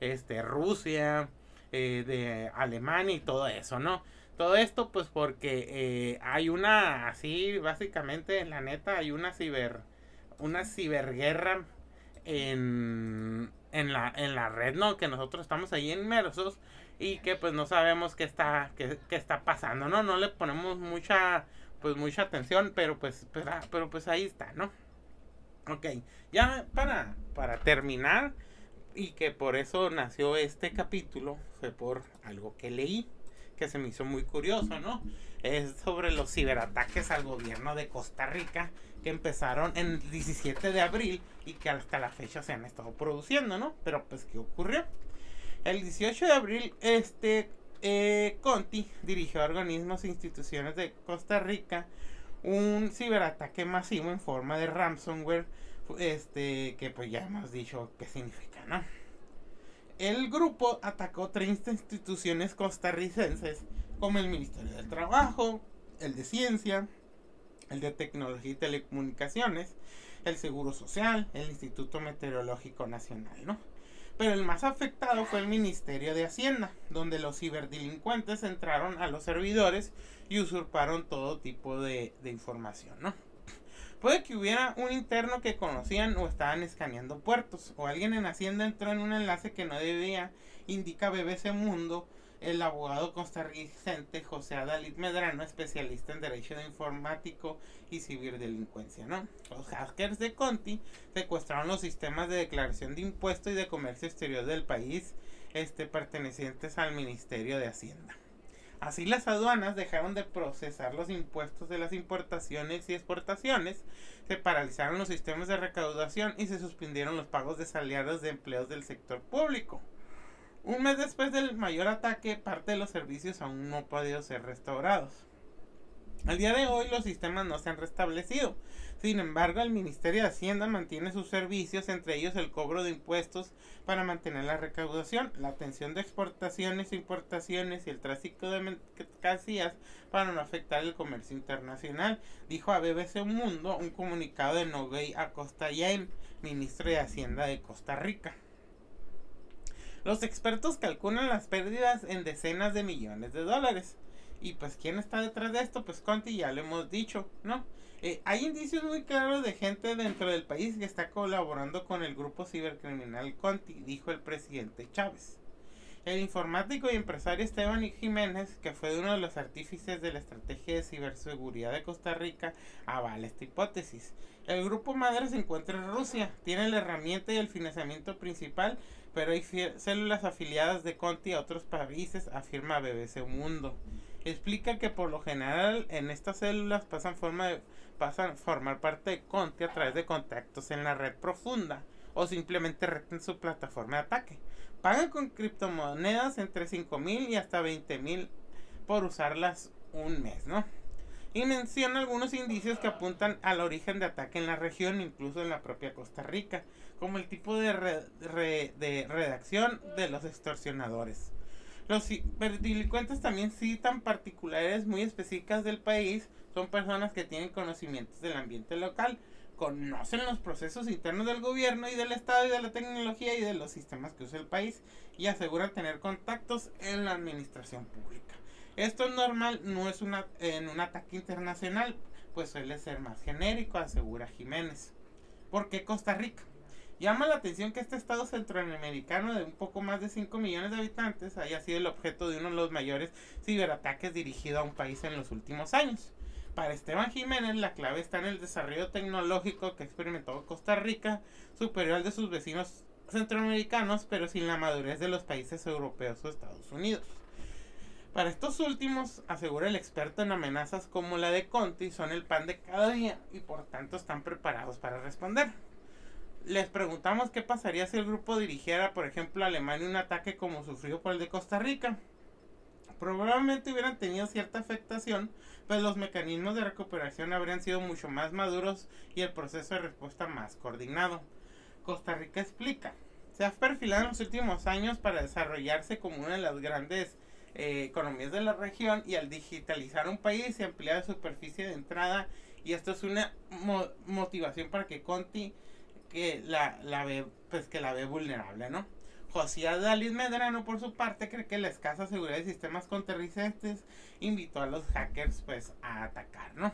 este, Rusia, eh, de Alemania y todo eso, ¿no? Todo esto pues porque eh, hay una, así básicamente, la neta, hay una ciber, una ciberguerra en, en, la, en la red, ¿no? Que nosotros estamos ahí inmersos y que pues no sabemos qué está, qué, qué está pasando, ¿no? No le ponemos mucha, pues mucha atención, pero pues, pero, pero pues ahí está, ¿no? Ok, ya para, para terminar, y que por eso nació este capítulo fue por algo que leí que se me hizo muy curioso, ¿no? Es sobre los ciberataques al gobierno de Costa Rica que empezaron el 17 de abril y que hasta la fecha se han estado produciendo, ¿no? Pero pues, ¿qué ocurrió? El 18 de abril, este eh, Conti dirigió a organismos e instituciones de Costa Rica un ciberataque masivo en forma de ransomware, este, que pues ya hemos dicho qué significa el grupo atacó 30 instituciones costarricenses como el Ministerio del Trabajo, el de Ciencia, el de Tecnología y Telecomunicaciones, el Seguro Social, el Instituto Meteorológico Nacional, ¿no? Pero el más afectado fue el Ministerio de Hacienda, donde los ciberdelincuentes entraron a los servidores y usurparon todo tipo de información, ¿no? Puede que hubiera un interno que conocían o estaban escaneando puertos, o alguien en Hacienda entró en un enlace que no debía, indica BBC Mundo, el abogado costarricense José Adalid Medrano, especialista en derecho de informático y ciberdelincuencia, ¿no? Los hackers de Conti secuestraron los sistemas de declaración de impuestos y de comercio exterior del país, este, pertenecientes al Ministerio de Hacienda. Así las aduanas dejaron de procesar los impuestos de las importaciones y exportaciones, se paralizaron los sistemas de recaudación y se suspendieron los pagos de salarios de empleos del sector público. Un mes después del mayor ataque, parte de los servicios aún no han podido ser restaurados. Al día de hoy los sistemas no se han restablecido. Sin embargo, el Ministerio de Hacienda mantiene sus servicios, entre ellos el cobro de impuestos para mantener la recaudación, la atención de exportaciones e importaciones y el tráfico de mercancías para no afectar el comercio internacional, dijo a BBC Mundo un comunicado de Noguey Acosta Yain, ministro de Hacienda de Costa Rica. Los expertos calculan las pérdidas en decenas de millones de dólares. Y pues, ¿quién está detrás de esto? Pues Conti, ya lo hemos dicho, ¿no? Eh, hay indicios muy claros de gente dentro del país que está colaborando con el grupo cibercriminal Conti, dijo el presidente Chávez. El informático y empresario Esteban Jiménez, que fue uno de los artífices de la estrategia de ciberseguridad de Costa Rica, avala esta hipótesis. El grupo madre se encuentra en Rusia, tiene la herramienta y el financiamiento principal, pero hay células afiliadas de Conti a otros países, afirma BBC Mundo explica que por lo general en estas células pasan, forma de, pasan a formar parte de Conti a través de contactos en la red profunda o simplemente reten su plataforma de ataque. Pagan con criptomonedas entre 5 mil y hasta 20 mil por usarlas un mes, ¿no? Y menciona algunos indicios que apuntan al origen de ataque en la región, incluso en la propia Costa Rica, como el tipo de, de redacción de los extorsionadores. Los delincuentes también citan particulares muy específicas del país. Son personas que tienen conocimientos del ambiente local, conocen los procesos internos del gobierno y del Estado y de la tecnología y de los sistemas que usa el país y aseguran tener contactos en la administración pública. Esto es normal, no es una, en un ataque internacional, pues suele ser más genérico, asegura Jiménez. ¿Por qué Costa Rica? Llama la atención que este estado centroamericano de un poco más de 5 millones de habitantes haya sido el objeto de uno de los mayores ciberataques dirigido a un país en los últimos años. Para Esteban Jiménez, la clave está en el desarrollo tecnológico que ha experimentado Costa Rica, superior al de sus vecinos centroamericanos, pero sin la madurez de los países europeos o Estados Unidos. Para estos últimos, asegura el experto en amenazas como la de Conti, son el pan de cada día y por tanto están preparados para responder les preguntamos qué pasaría si el grupo dirigiera, por ejemplo, a Alemania un ataque como sufrió por el de Costa Rica. Probablemente hubieran tenido cierta afectación, pues los mecanismos de recuperación habrían sido mucho más maduros y el proceso de respuesta más coordinado. Costa Rica explica, se ha perfilado en los últimos años para desarrollarse como una de las grandes eh, economías de la región y al digitalizar un país se amplía la superficie de entrada y esto es una motivación para que Conti que la, la ve, pues que la ve vulnerable, ¿no? José Dalis Medrano, por su parte, cree que la escasa seguridad de sistemas conterricentes invitó a los hackers, pues, a atacar, ¿no?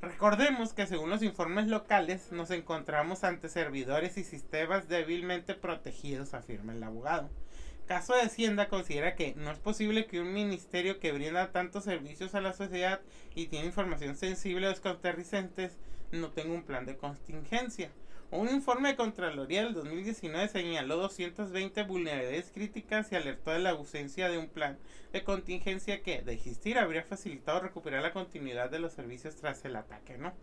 Recordemos que según los informes locales nos encontramos ante servidores y sistemas débilmente protegidos, afirma el abogado. Caso de Hacienda considera que no es posible que un ministerio que brinda tantos servicios a la sociedad y tiene información sensible a los conterricentes no tenga un plan de contingencia. Un informe de Contraloría del 2019 señaló 220 vulnerabilidades críticas y alertó de la ausencia de un plan de contingencia que, de existir, habría facilitado recuperar la continuidad de los servicios tras el ataque, ¿no?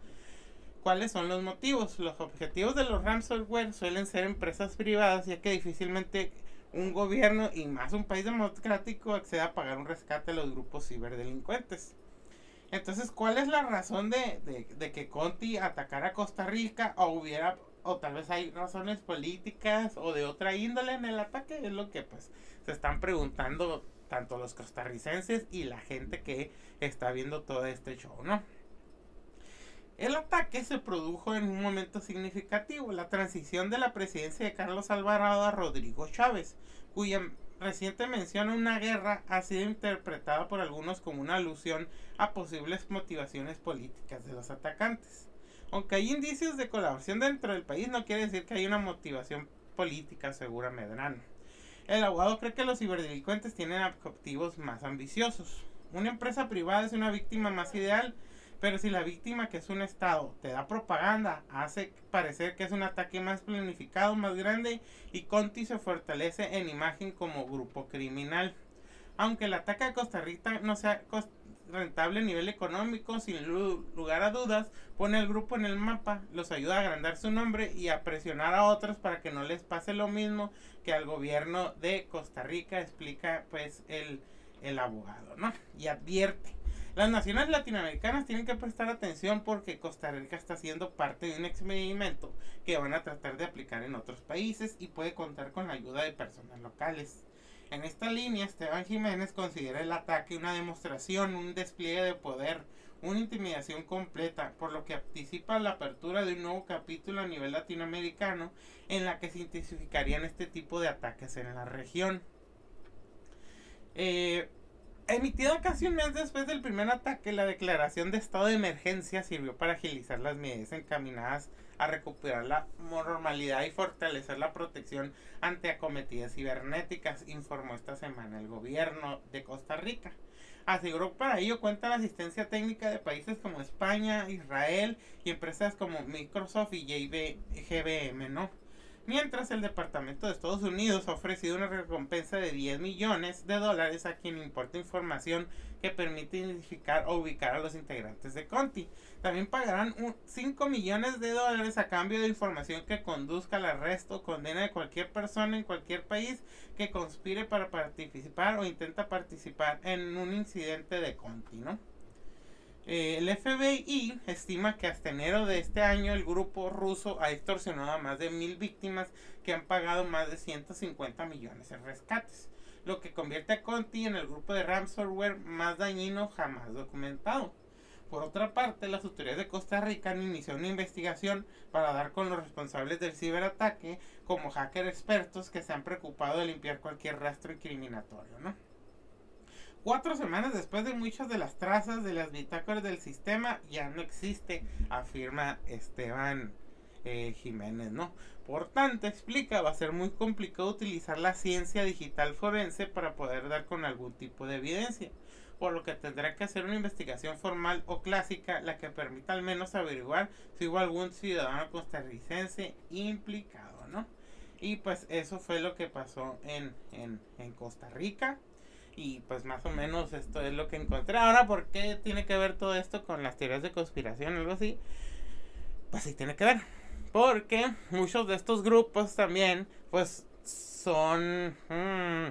¿Cuáles son los motivos? Los objetivos de los ransomware suelen ser empresas privadas, ya que difícilmente un gobierno y más un país democrático acceda a pagar un rescate a los grupos ciberdelincuentes. Entonces, ¿cuál es la razón de, de, de que Conti atacara a Costa Rica o hubiera o tal vez hay razones políticas o de otra índole en el ataque, es lo que pues se están preguntando tanto los costarricenses y la gente que está viendo todo este show, ¿no? El ataque se produjo en un momento significativo, la transición de la presidencia de Carlos Alvarado a Rodrigo Chávez, cuya reciente mención a una guerra ha sido interpretada por algunos como una alusión a posibles motivaciones políticas de los atacantes. Aunque hay indicios de colaboración dentro del país, no quiere decir que hay una motivación política, segura Medrano. El abogado cree que los ciberdelincuentes tienen objetivos más ambiciosos. Una empresa privada es una víctima más ideal, pero si la víctima, que es un Estado, te da propaganda, hace parecer que es un ataque más planificado, más grande, y Conti se fortalece en imagen como grupo criminal. Aunque el ataque a Costa Rica no sea rentable a nivel económico, sin lugar a dudas, pone al grupo en el mapa, los ayuda a agrandar su nombre y a presionar a otros para que no les pase lo mismo que al gobierno de Costa Rica, explica pues el, el abogado, ¿no? Y advierte. Las naciones latinoamericanas tienen que prestar atención porque Costa Rica está siendo parte de un experimento que van a tratar de aplicar en otros países y puede contar con la ayuda de personas locales. En esta línea, Esteban Jiménez considera el ataque una demostración, un despliegue de poder, una intimidación completa, por lo que anticipa la apertura de un nuevo capítulo a nivel latinoamericano en la que se intensificarían este tipo de ataques en la región. Eh, Emitida casi un mes después del primer ataque, la declaración de estado de emergencia sirvió para agilizar las medidas encaminadas a recuperar la normalidad y fortalecer la protección ante acometidas cibernéticas, informó esta semana el gobierno de Costa Rica. Aseguró para ello cuenta la asistencia técnica de países como España, Israel y empresas como Microsoft y JBM, ¿no? Mientras el Departamento de Estados Unidos ha ofrecido una recompensa de 10 millones de dólares a quien importa información que permite identificar o ubicar a los integrantes de Conti. También pagarán 5 millones de dólares a cambio de información que conduzca al arresto o condena de cualquier persona en cualquier país que conspire para participar o intenta participar en un incidente de Conti, ¿no? Eh, el FBI estima que hasta enero de este año el grupo ruso ha extorsionado a más de mil víctimas que han pagado más de 150 millones en rescates, lo que convierte a Conti en el grupo de ransomware más dañino jamás documentado. Por otra parte, las autoridades de Costa Rica han iniciado una investigación para dar con los responsables del ciberataque como hackers expertos que se han preocupado de limpiar cualquier rastro incriminatorio, ¿no? Cuatro semanas después de muchas de las trazas de las bitácoras del sistema ya no existe, afirma Esteban eh, Jiménez, ¿no? Por tanto, explica, va a ser muy complicado utilizar la ciencia digital forense para poder dar con algún tipo de evidencia, por lo que tendrá que hacer una investigación formal o clásica la que permita al menos averiguar si hubo algún ciudadano costarricense implicado, ¿no? Y pues eso fue lo que pasó en, en, en Costa Rica. Y pues más o menos esto es lo que encontré. Ahora, ¿por qué tiene que ver todo esto con las teorías de conspiración o algo así? Pues sí tiene que ver. Porque muchos de estos grupos también, pues son mm,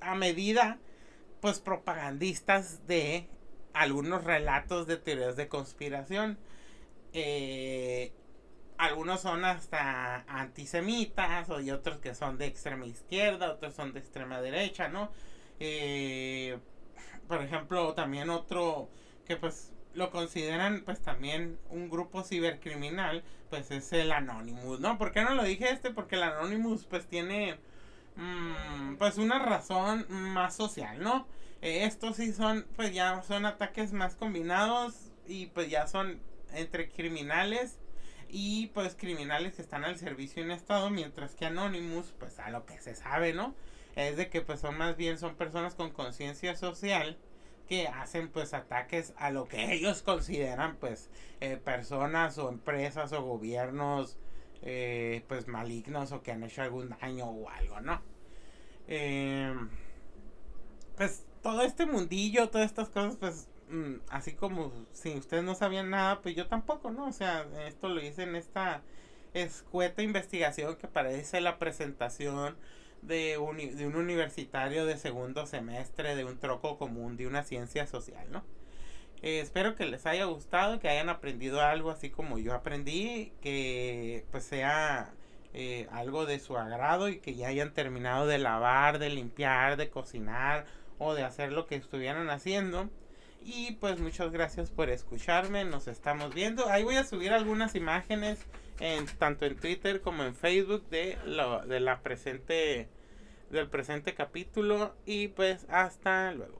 a medida, pues propagandistas de algunos relatos de teorías de conspiración. Eh, algunos son hasta antisemitas y otros que son de extrema izquierda, otros son de extrema derecha, ¿no? Eh, por ejemplo, también otro que pues lo consideran pues también un grupo cibercriminal, pues es el Anonymous, ¿no? ¿Por qué no lo dije este? Porque el Anonymous pues tiene mm, pues una razón más social, ¿no? Eh, estos sí son pues ya son ataques más combinados y pues ya son entre criminales y pues criminales que están al servicio de estado, mientras que Anonymous, pues a lo que se sabe, ¿no? Es de que pues son más bien son personas con conciencia social que hacen pues ataques a lo que ellos consideran pues eh, personas o empresas o gobiernos eh, pues malignos o que han hecho algún daño o algo, ¿no? Eh, pues todo este mundillo, todas estas cosas pues así como si ustedes no sabían nada, pues yo tampoco, ¿no? O sea, esto lo hice en esta escueta investigación que parece la presentación de un, de un universitario de segundo semestre, de un troco común, de una ciencia social, ¿no? Eh, espero que les haya gustado, que hayan aprendido algo así como yo aprendí, que pues sea eh, algo de su agrado y que ya hayan terminado de lavar, de limpiar, de cocinar o de hacer lo que estuvieran haciendo. Y pues muchas gracias por escucharme. Nos estamos viendo. Ahí voy a subir algunas imágenes en tanto en Twitter como en Facebook de lo de la presente del presente capítulo y pues hasta luego.